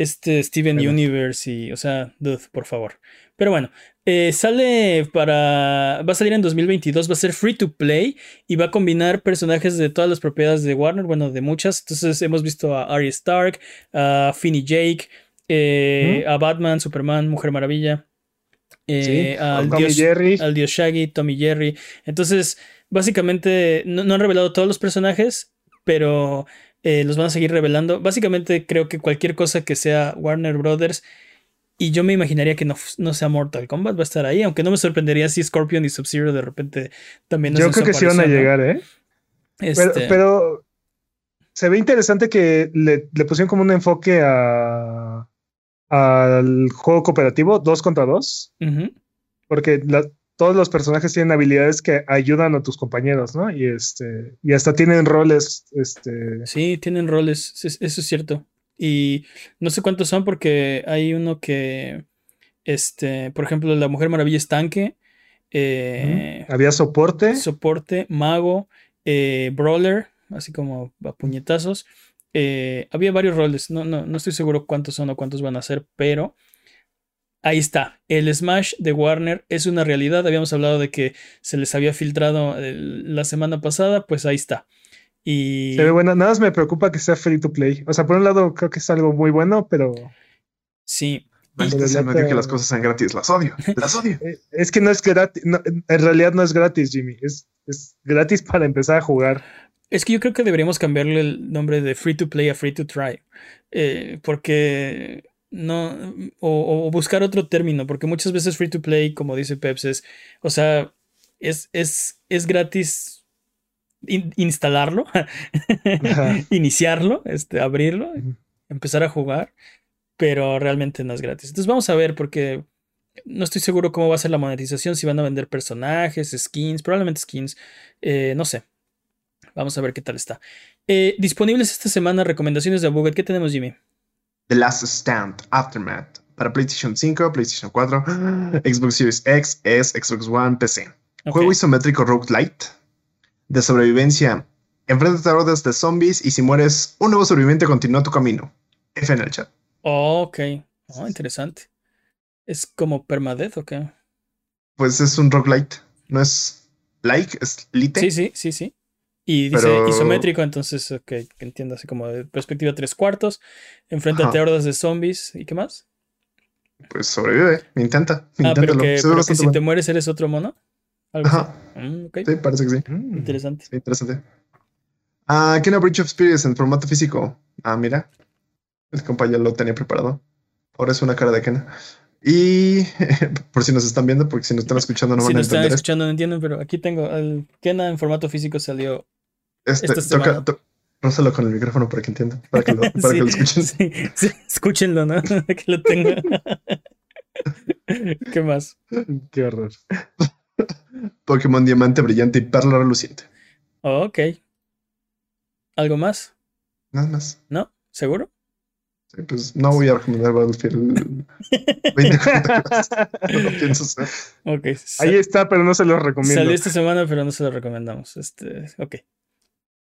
este Steven Universe y, o sea, dude, por favor. Pero bueno, eh, sale para. Va a salir en 2022, va a ser free to play y va a combinar personajes de todas las propiedades de Warner, bueno, de muchas. Entonces hemos visto a Arya Stark, a Finny Jake, eh, a Batman, Superman, Mujer Maravilla. Eh, al, dios, Jerry. al dios Shaggy, Tommy Jerry. Entonces, básicamente, no, han revelado todos los personajes, pero los van a seguir revelando. Básicamente, creo que cualquier cosa que sea Warner Brothers y yo me imaginaría que no, no, sea Mortal Kombat, va a estar ahí, aunque no me sorprendería si Scorpion y Sub-Zero de repente también Yo creo que sí van a llegar, ¿eh? Este pero, se ve interesante que le, pusieron como un enfoque a al juego cooperativo, dos contra dos. Porque todos los personajes tienen habilidades que ayudan a tus compañeros, ¿no? Y este. Y hasta tienen roles. Este. Sí, tienen roles. Eso es cierto. Y no sé cuántos son porque hay uno que, este, por ejemplo, la Mujer Maravilla es tanque. Eh, Había soporte. Soporte, mago, eh, brawler, así como a puñetazos. Eh, había varios roles, no, no, no estoy seguro cuántos son o cuántos van a ser, pero ahí está. El Smash de Warner es una realidad. Habíamos hablado de que se les había filtrado la semana pasada, pues ahí está. Y... Se ve buena. Nada más me preocupa que sea free to play. O sea, por un lado creo que es algo muy bueno, pero. Sí. Se me que las cosas sean gratis. Las odio. <laughs> Las odio. Eh, es que no es gratis. en realidad no es gratis, Jimmy. Es, es gratis para empezar a jugar. Es que yo creo que deberíamos cambiarle el nombre de free to play a free to try. Eh, porque no. O, o, buscar otro término. Porque muchas veces free to play, como dice Peps, es. O sea, es, es, es gratis instalarlo, <laughs> iniciarlo, este, abrirlo, empezar a jugar, pero realmente no es gratis. Entonces vamos a ver porque no estoy seguro cómo va a ser la monetización, si van a vender personajes, skins, probablemente skins, eh, no sé. Vamos a ver qué tal está. Eh, disponibles esta semana recomendaciones de Buget. ¿Qué tenemos, Jimmy? The Last Stand, Aftermath, para PlayStation 5, PlayStation 4, <gasps> Xbox Series X, S, Xbox One, PC. Juego isométrico roguelite de sobrevivencia. Enfréntate a hordas de zombies y si mueres, un nuevo sobreviviente continúa tu camino. F en el chat. ok. Oh, interesante. ¿Es como permadeath o qué? Pues es un roguelite. No es like, es lite. Sí, sí, sí, sí. Y dice isométrico, entonces, ok, entiendo así como de perspectiva tres cuartos. Enfréntate a hordas de zombies. ¿Y qué más? Pues sobrevive, intenta. Ah, pero que, si te mueres eres otro mono. Ajá. Mm, sí, parece que sí. Mm. Interesante. Sí, interesante. Ah, ¿qué Bridge of Spirits en formato físico? Ah, mira. El compa ya lo tenía preparado. Ahora es una cara de Kena. Y <laughs> por si nos están viendo, porque si nos están escuchando no si van a nos están entender. escuchando no entienden, pero aquí tengo el Kena en formato físico salió. Este, esta toca, to- rózalo con el micrófono para que entiendan, para que lo, <laughs> para Sí, que lo escuchen. sí, sí, escúchenlo, ¿no? <laughs> que lo tengo. <laughs> ¿Qué más? Qué horror. Pokémon Diamante Brillante y Perla Reluciente. Oh, ok. ¿Algo más? Nada más. ¿No? ¿Seguro? Sí, pues no voy a recomendar Battlefield 2044. No lo pienso Ahí está, pero no se los recomiendo. Salió esta semana, pero no se lo recomendamos. Este, ok.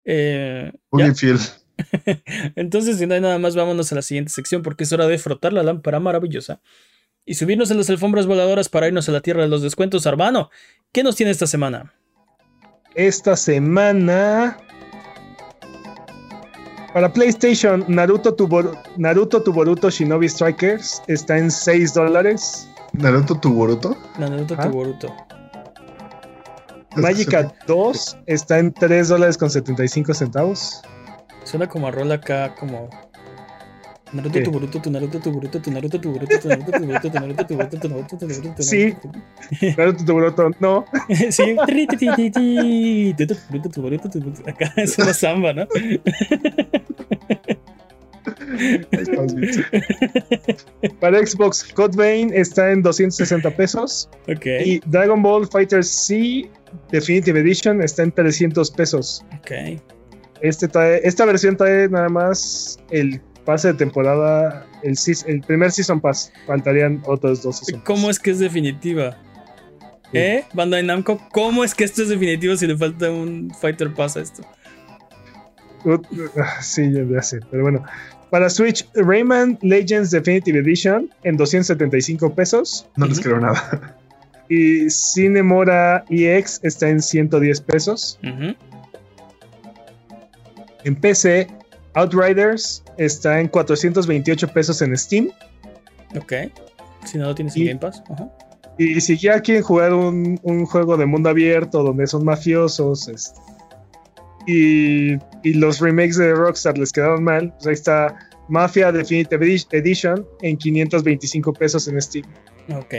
Eh, Muy ¿ya? bien, fiel. <laughs> Entonces, si no hay nada más, vámonos a la siguiente sección porque es hora de frotar la lámpara maravillosa y subirnos en las alfombras voladoras para irnos a la tierra de los descuentos. Arbano, ¿qué nos tiene esta semana? Esta semana. Para PlayStation, Naruto tu, Naruto tu Boruto Shinobi Strikers está en 6 dólares. Naruto tu Boruto. Naruto Ah. tu Boruto. Magica 2 <laughs> está en 3 dólares con 75 centavos. Suena como a rol acá, como. Naruto tu Boruto, tu Naruto tu Boruto, tu Naruto tu Boruto, tu Naruto tu Boruto, tu Naruto tu Boruto, tu Naruto tu Boruto, Sí. Naruto tu- Naruto Boruto, no. <laughs> Sí. Ti. Tu, tu, Boruto, tu Boruto, tu Boruto. Acá <laughs> es una samba, ¿no? Para Xbox, Code Vein está en 260 pesos. Y Dragon Ball Fighter C Definitive Edition está en 300 pesos. Ok. Este trae- esta versión trae nada más el pase de temporada, el, primer Season Pass. Faltarían otros dos Season ¿Cómo Pass. es que es definitiva? ¿Eh? Bandai Namco, ¿cómo es que esto es definitivo si le falta un Fighter Pass a esto? Uh, ah, sí, ya, sé, pero bueno. Para Switch, Rayman Legends Definitive Edition en 275 pesos. No les creo nada. Y Cinemora EX está en 110 pesos. En PC, Outriders está en 428 pesos en Steam. Ok. Si no lo tienes en Y- Game Pass. Y si ya quieren jugar un, un juego de mundo abierto donde son mafiosos es- y, y los remakes de Rockstar les quedaron mal, pues ahí está Mafia Definitive Edi- Edition en 525 pesos en Steam. Ok.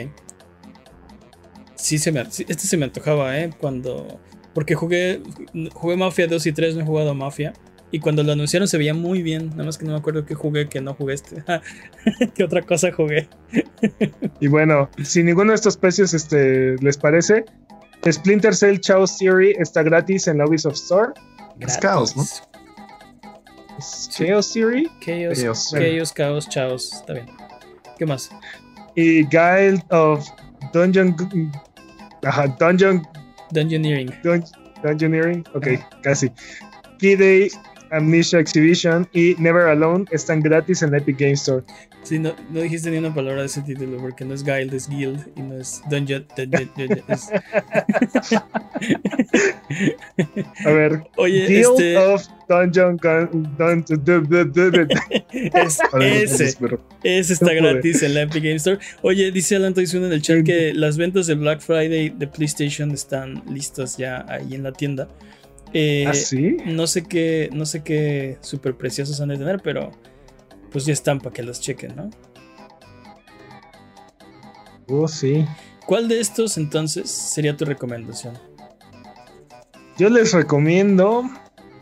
Sí, se me, este se me antojaba, ¿eh? Cuando. Porque jugué, jugué Mafia 2 y 3, no he jugado Mafia. Y cuando lo anunciaron se veía muy bien. Nada más que no me acuerdo qué jugué, que no jugué este. <laughs> ¿Qué otra cosa jugué? Y bueno, si ninguno de estos precios este, les parece, Splinter Cell Chaos Theory está gratis en la Ubisoft Store. Es caos, ¿no? Gratis. Es Chaos Theory Chaos, Chaos. Chaos, caos, chaos. Está bien. ¿Qué más? y Guild of Dungeon. Ajá, Dungeon Dungeoneering. Dun- Dungeoneering, ok, casi. Key Day, Amnesia Exhibition y Never Alone están gratis en la Epic Game Store. Sí, no, no dijiste ni una palabra de ese título porque no es Guild, es Guild y no es Dungeon. Dungeon- Dungeon- es- <laughs> A ver, Oye, Guild este. of Dungeon Gun- Dun- du- du- du- du- du- <laughs> es- <laughs> ese. Ese está gratis en la Epic Game Store. Oye, dice Alan Toysun en el chat que las ventas de Black Friday de PlayStation están listas ya ahí en la tienda. Eh, ¿Ah, sí? No sé qué, no sé qué super preciosos han de tener, pero pues ya están para que los chequen, ¿no? Oh, sí. ¿Cuál de estos entonces sería tu recomendación? Yo les recomiendo.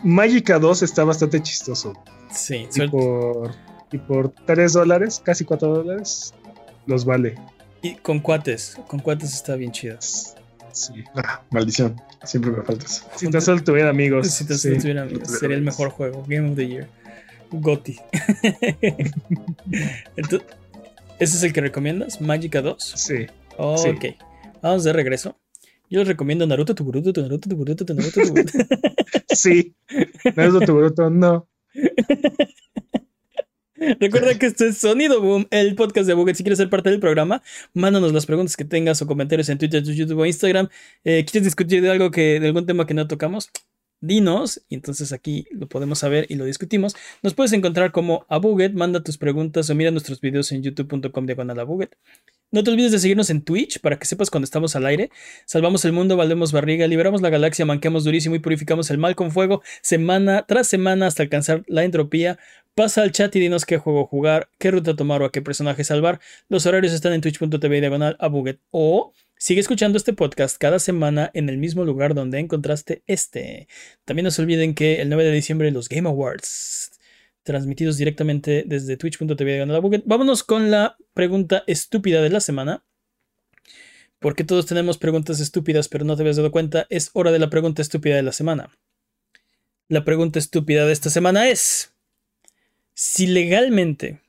Magica 2 está bastante chistoso. Sí, Y por, y por 3 dólares, casi 4 dólares, los vale. y con cuates, con cuates está bien chido. Sí. Ah, <laughs> maldición. Siempre me falta eso. Si tan solo tuviera amigos. Si sí. sería el mejor juego, Game of the Year. Goti. <laughs> Entonces, ¿Ese es el que recomiendas? ¿Magica 2? Sí. Oh, Sí. Ok. Vamos de regreso. Yo les recomiendo Naruto, tu Boruto, tu Naruto, tu Naruto, tu. <laughs> Sí. Naruto, tu no. <laughs> Recuerda que esto es Sonido Boom, el podcast de Buget. Si quieres ser parte del programa, mándanos las preguntas que tengas o comentarios en Twitter, YouTube o Instagram. Eh, ¿Quieres discutir de algo que, de algún tema que no tocamos? Dinos, y entonces aquí lo podemos saber y lo discutimos. Nos puedes encontrar como a Buget, manda tus preguntas o mira nuestros videos en youtube.com diagonal a Buget. No te olvides de seguirnos en Twitch para que sepas cuando estamos al aire. Salvamos el mundo, valdemos barriga, liberamos la galaxia, manqueamos durísimo y purificamos el mal con fuego semana tras semana hasta alcanzar la entropía. Pasa al chat y dinos qué juego jugar, qué ruta tomar o a qué personaje salvar. Los horarios están en twitch.tv diagonal a Buget. O sigue escuchando este podcast cada semana en el mismo lugar donde encontraste este. También no se olviden que el 9 de diciembre los Game Awards transmitidos directamente desde twitch.tv Vámonos con la pregunta estúpida de la semana. Porque todos tenemos preguntas estúpidas, pero no te habías dado cuenta. Es hora de la pregunta estúpida de la semana. La pregunta estúpida de esta semana es: Si legalmente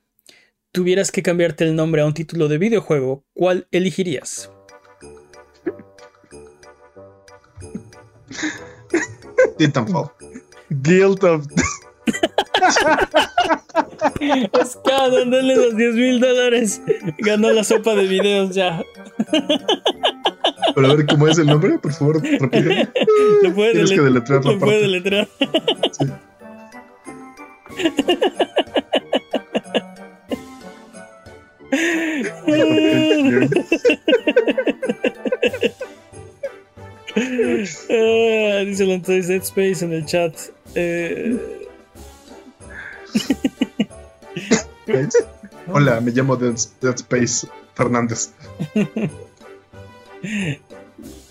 tuvieras que cambiarte el nombre a un título de videojuego, ¿cuál elegirías? Titanfall. Guild of Oscar, dándole los 10 mil dólares. Ganó la sopa de videos ya. Pero a ver cómo es el nombre, por favor. Lo puede Tienes que deletrear Lo puede deletrear. Sí. Ah, dice Dead Space en el chat. Eh, Hola, me llamo Dead, Dead Space Fernández.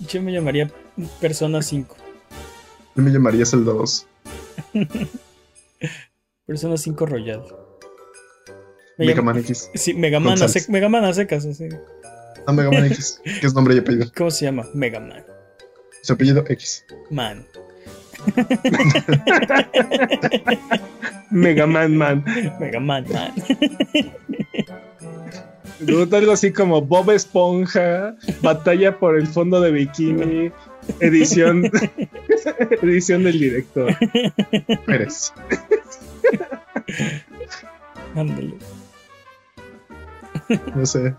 yo me llamaría Persona 5. Yo me llamaría Zelda 2. Persona 5 Royal. Me Mega Man X. Sí, Mega Man, a sec- Mega Man a secas. así. Ah, Mega Man X. Que es nombre y apellido. <laughs> ¿Cómo se llama? Mega Man. Su apellido X. Man. <laughs> Mega Man Man. Mega Man, man. <laughs> Algo así como Bob Esponja, Batalla por el fondo de bikini, edición, <laughs> edición del director. Pérez. Ándale. No sé.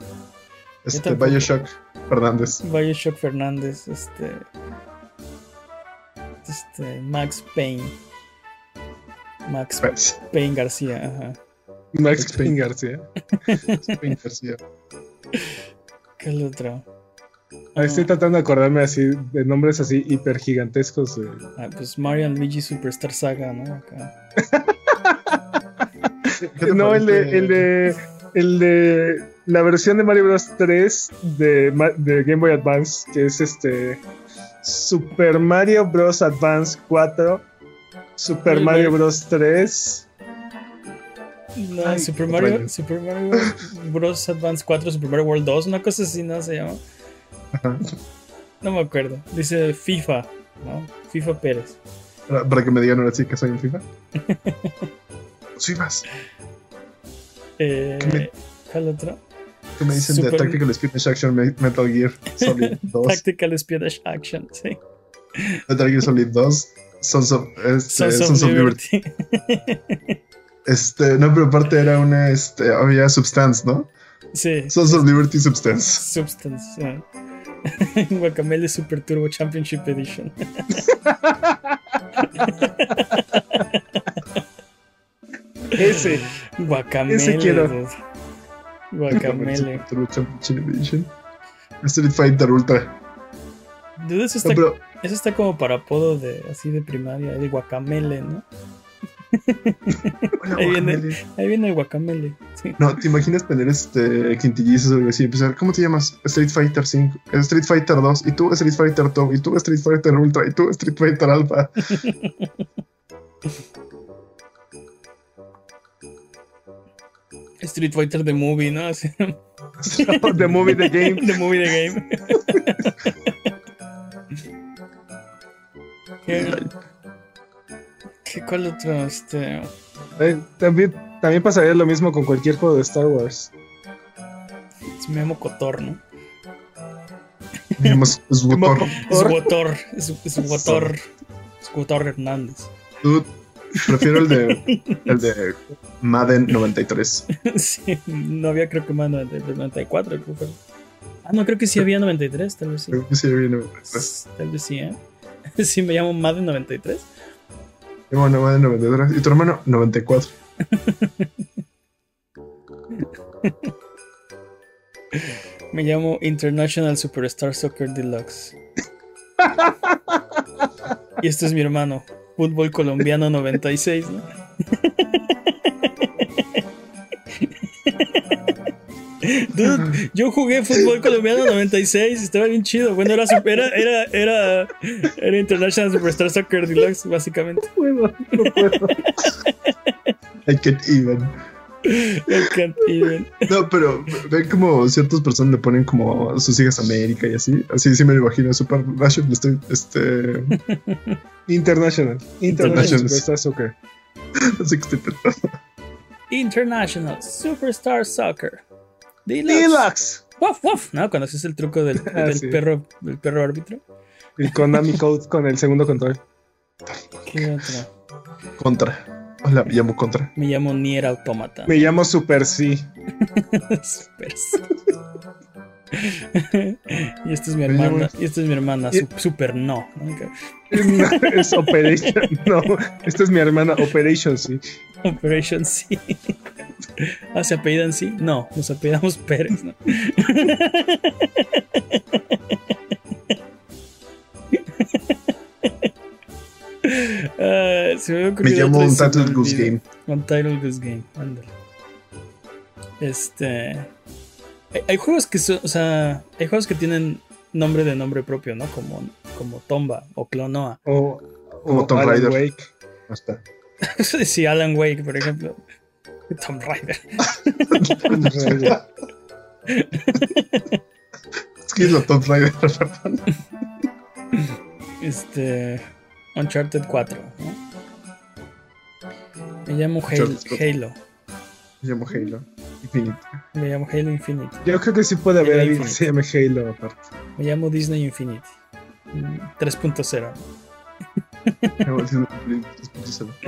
Este. Bioshock Fernández. Bioshock Fernández, este. Este. Max Payne. Max. Payne García, ajá. Max Payne García. Spain García. ¿Qué es lo otro? Ah, Estoy tratando de acordarme así de nombres así hiper gigantescos. de- Ah, pues Mario and Luigi Superstar Saga, ¿no? Acá. ¿Qué te No, el de, el de el de la versión de Mario Bros 3 de, de Game Boy Advance, que es este Super Mario Bros Advance 4, Super Mario Mario- Bros 3. No, Ay, Super Mario. Super Mario Bros. Advance 4, Super Mario World 2, una cosa así, ¿no? Se llama. Ajá. No me acuerdo. Dice FIFA, ¿no? FIFA Pérez. Para, que me digan ahora sí que soy un FIFA. <laughs> Sí, más. Eh, ¿Qué me- ¿Cuál otro? ¿Qué me dicen Super- de Tactical Espionage Action Me- Metal Gear Solid <laughs> 2? Tactical Espionage Action, sí. Metal Gear Solid 2. Sons of, este, Sons of Sons of Liberty. Liberty. Este, no, pero aparte era una, este, había Substance, ¿no? sí. Sons of Liberty Substance. Substance. sí. <laughs> Guacamele Super Turbo Championship Edition. <laughs> Ese. Guacamele. Ese quiero. dude. Guacamele. Street Fighter Ultra. Dude, eso No, está, pero, eso está como para apodo de así de primaria, el guacamele, ¿no? hola, <laughs> Ahí viene. Ahí viene el guacamele. Sí. No, ¿te imaginas tener este quintillizos o algo así? Empezar, ¿cómo te llamas? Street Fighter 5, Street Fighter 2, y tú Street Fighter Top, y tú Street Fighter Ultra, y tú Street Fighter Alpha. <laughs> Street Fighter The Movie, ¿no? Así, <laughs> The Movie The Game. The Movie The Game. <laughs> ¿Qué, ¿Qué cuál otro? Este. Eh, también, también pasaría lo mismo con cualquier juego de Star Wars. Es Memo Cotor, ¿no? Me llamo Swotor. Es Wotor. Es, es Wotor. Es Wotor Hernández. Dude, prefiero el de, <laughs> el de Madden 93. Sí, no había creo que más 93, 94, creo que. Ah, no, creo que sí había 93, tal vez sí. Creo que sí, había 93. Tal vez sí, ¿eh? <laughs> Sí, me llamo Madden 93. Mi hermano Madden 93. Y tu hermano 94. <laughs> Me llamo International Superstar Soccer Deluxe. y este es mi hermano, Fútbol Colombiano 96, ¿no? Dude, yo jugué fútbol colombiano 96, estaba bien chido. Bueno, era era, era, era, International Superstar Soccer Deluxe, básicamente. No puedo, no puedo. I can't even. No, pero ven como ciertas personas le ponen como a sus hijas América y así. Así sí me lo imagino. Super National, estoy, este. <laughs> International. International Superstar Soccer. <laughs> Así que estoy pensando. International Superstar Soccer. Deluxe. Woof, woof. No, cuando haces el truco del, <laughs> ah, perro, del perro árbitro. Y Konami Code con el segundo control. ¿Qué otro? Contra. Hola, me llamo Contra. Me llamo Nier Automata. Me llamo Super C. <laughs> Super C. y esta es mi hermana. Y esta es mi hermana. Super no. es Operation. No, esta es mi hermana Operation C. Operation C. ¿Ah, se apellidan sí? No, nos apellidamos Pérez, ¿no? <laughs> uh, se me, me llamo Untitled Goose Game. Untitled Goose Game, ándale. Este. Hay, juegos que son, o sea, hay juegos que tienen nombre de nombre propio, ¿no? Como, como Tomba o Clonoa. O, como Tomb Raider. Wake. <laughs> sí, Alan Wake, por ejemplo. Tomb Raider. <laughs> es que es la Tomb Raider, <laughs> Este. Uncharted 4, ¿no? Me llamo Halo. Halo. Me llamo Halo Infinite. Me llamo Halo Infinite. Yo creo que sí puede haber alguien que se llame Halo aparte. Me llamo Disney Infinite. 3.0.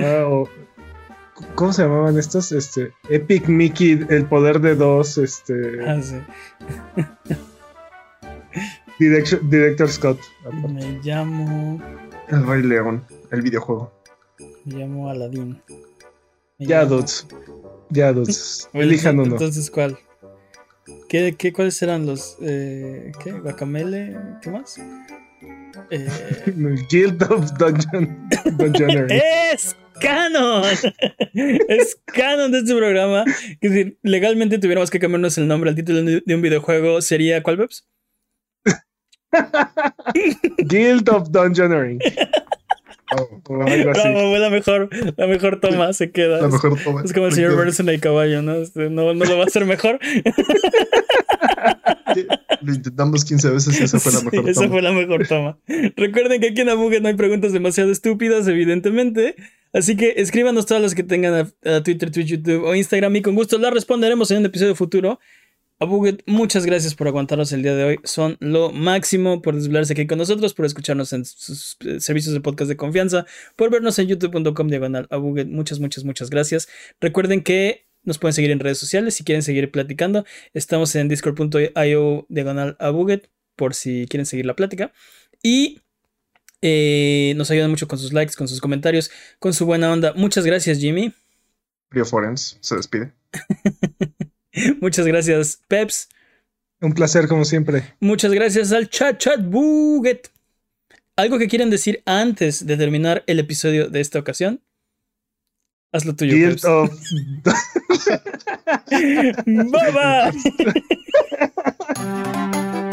<laughs> ah, o ¿Cómo se llamaban estos? Este, Epic Mickey, el poder de dos, este. Ah, sí. Director, Scott. Me llamo. El Rey León, el videojuego. Me llamo Aladdin. ya, dudes. Ya, dudes. <laughs> Elijan uno. Entonces, ¿cuál? ¿Qué, qué, ¿Cuáles serán los. Eh, ¿Qué? ¿Guacamele? ¿Qué más? <laughs> Eh... Guild of Dungeon. <laughs> ¡Es! canon. es canon de este programa. Que si legalmente tuviéramos que cambiarnos el nombre al título de un videojuego, sería ¿cuál, Webs? <laughs> Guild of Dungeoneering. <laughs> Oh, fue la mejor, la mejor toma, se queda. La mejor toma. Es como el señor Burns en el caballo, ¿no? Este, ¿no? No lo va a hacer mejor. <laughs> Lo intentamos 15 veces y esa fue la mejor toma. Esa fue la mejor toma. Recuerden que aquí en Abuget no hay preguntas demasiado estúpidas, evidentemente. Así que escríbanos todas las que tengan a, Twitter, Twitch, YouTube o Instagram y con gusto las responderemos en un episodio futuro. Abuget, muchas gracias por aguantarnos el día de hoy. Son lo máximo por desvelarse aquí con nosotros, por escucharnos en sus eh, servicios de podcast de confianza, por vernos en youtube.com diagonal Abuget. Muchas, muchas, muchas gracias. Recuerden que nos pueden seguir en redes sociales si quieren seguir platicando. Estamos en discord.io diagonal Abuget por si quieren seguir la plática. Y eh, nos ayudan mucho con sus likes, con sus comentarios, con su buena onda. Muchas gracias, Jimmy. Rio Forens se despide. <laughs> <laughs> Muchas gracias, Peps. Un placer, como siempre. Muchas gracias al chat chat buget. ¿Algo que quieran decir antes de terminar el episodio de esta ocasión? Hazlo tuyo. Peps. <laughs> <laughs>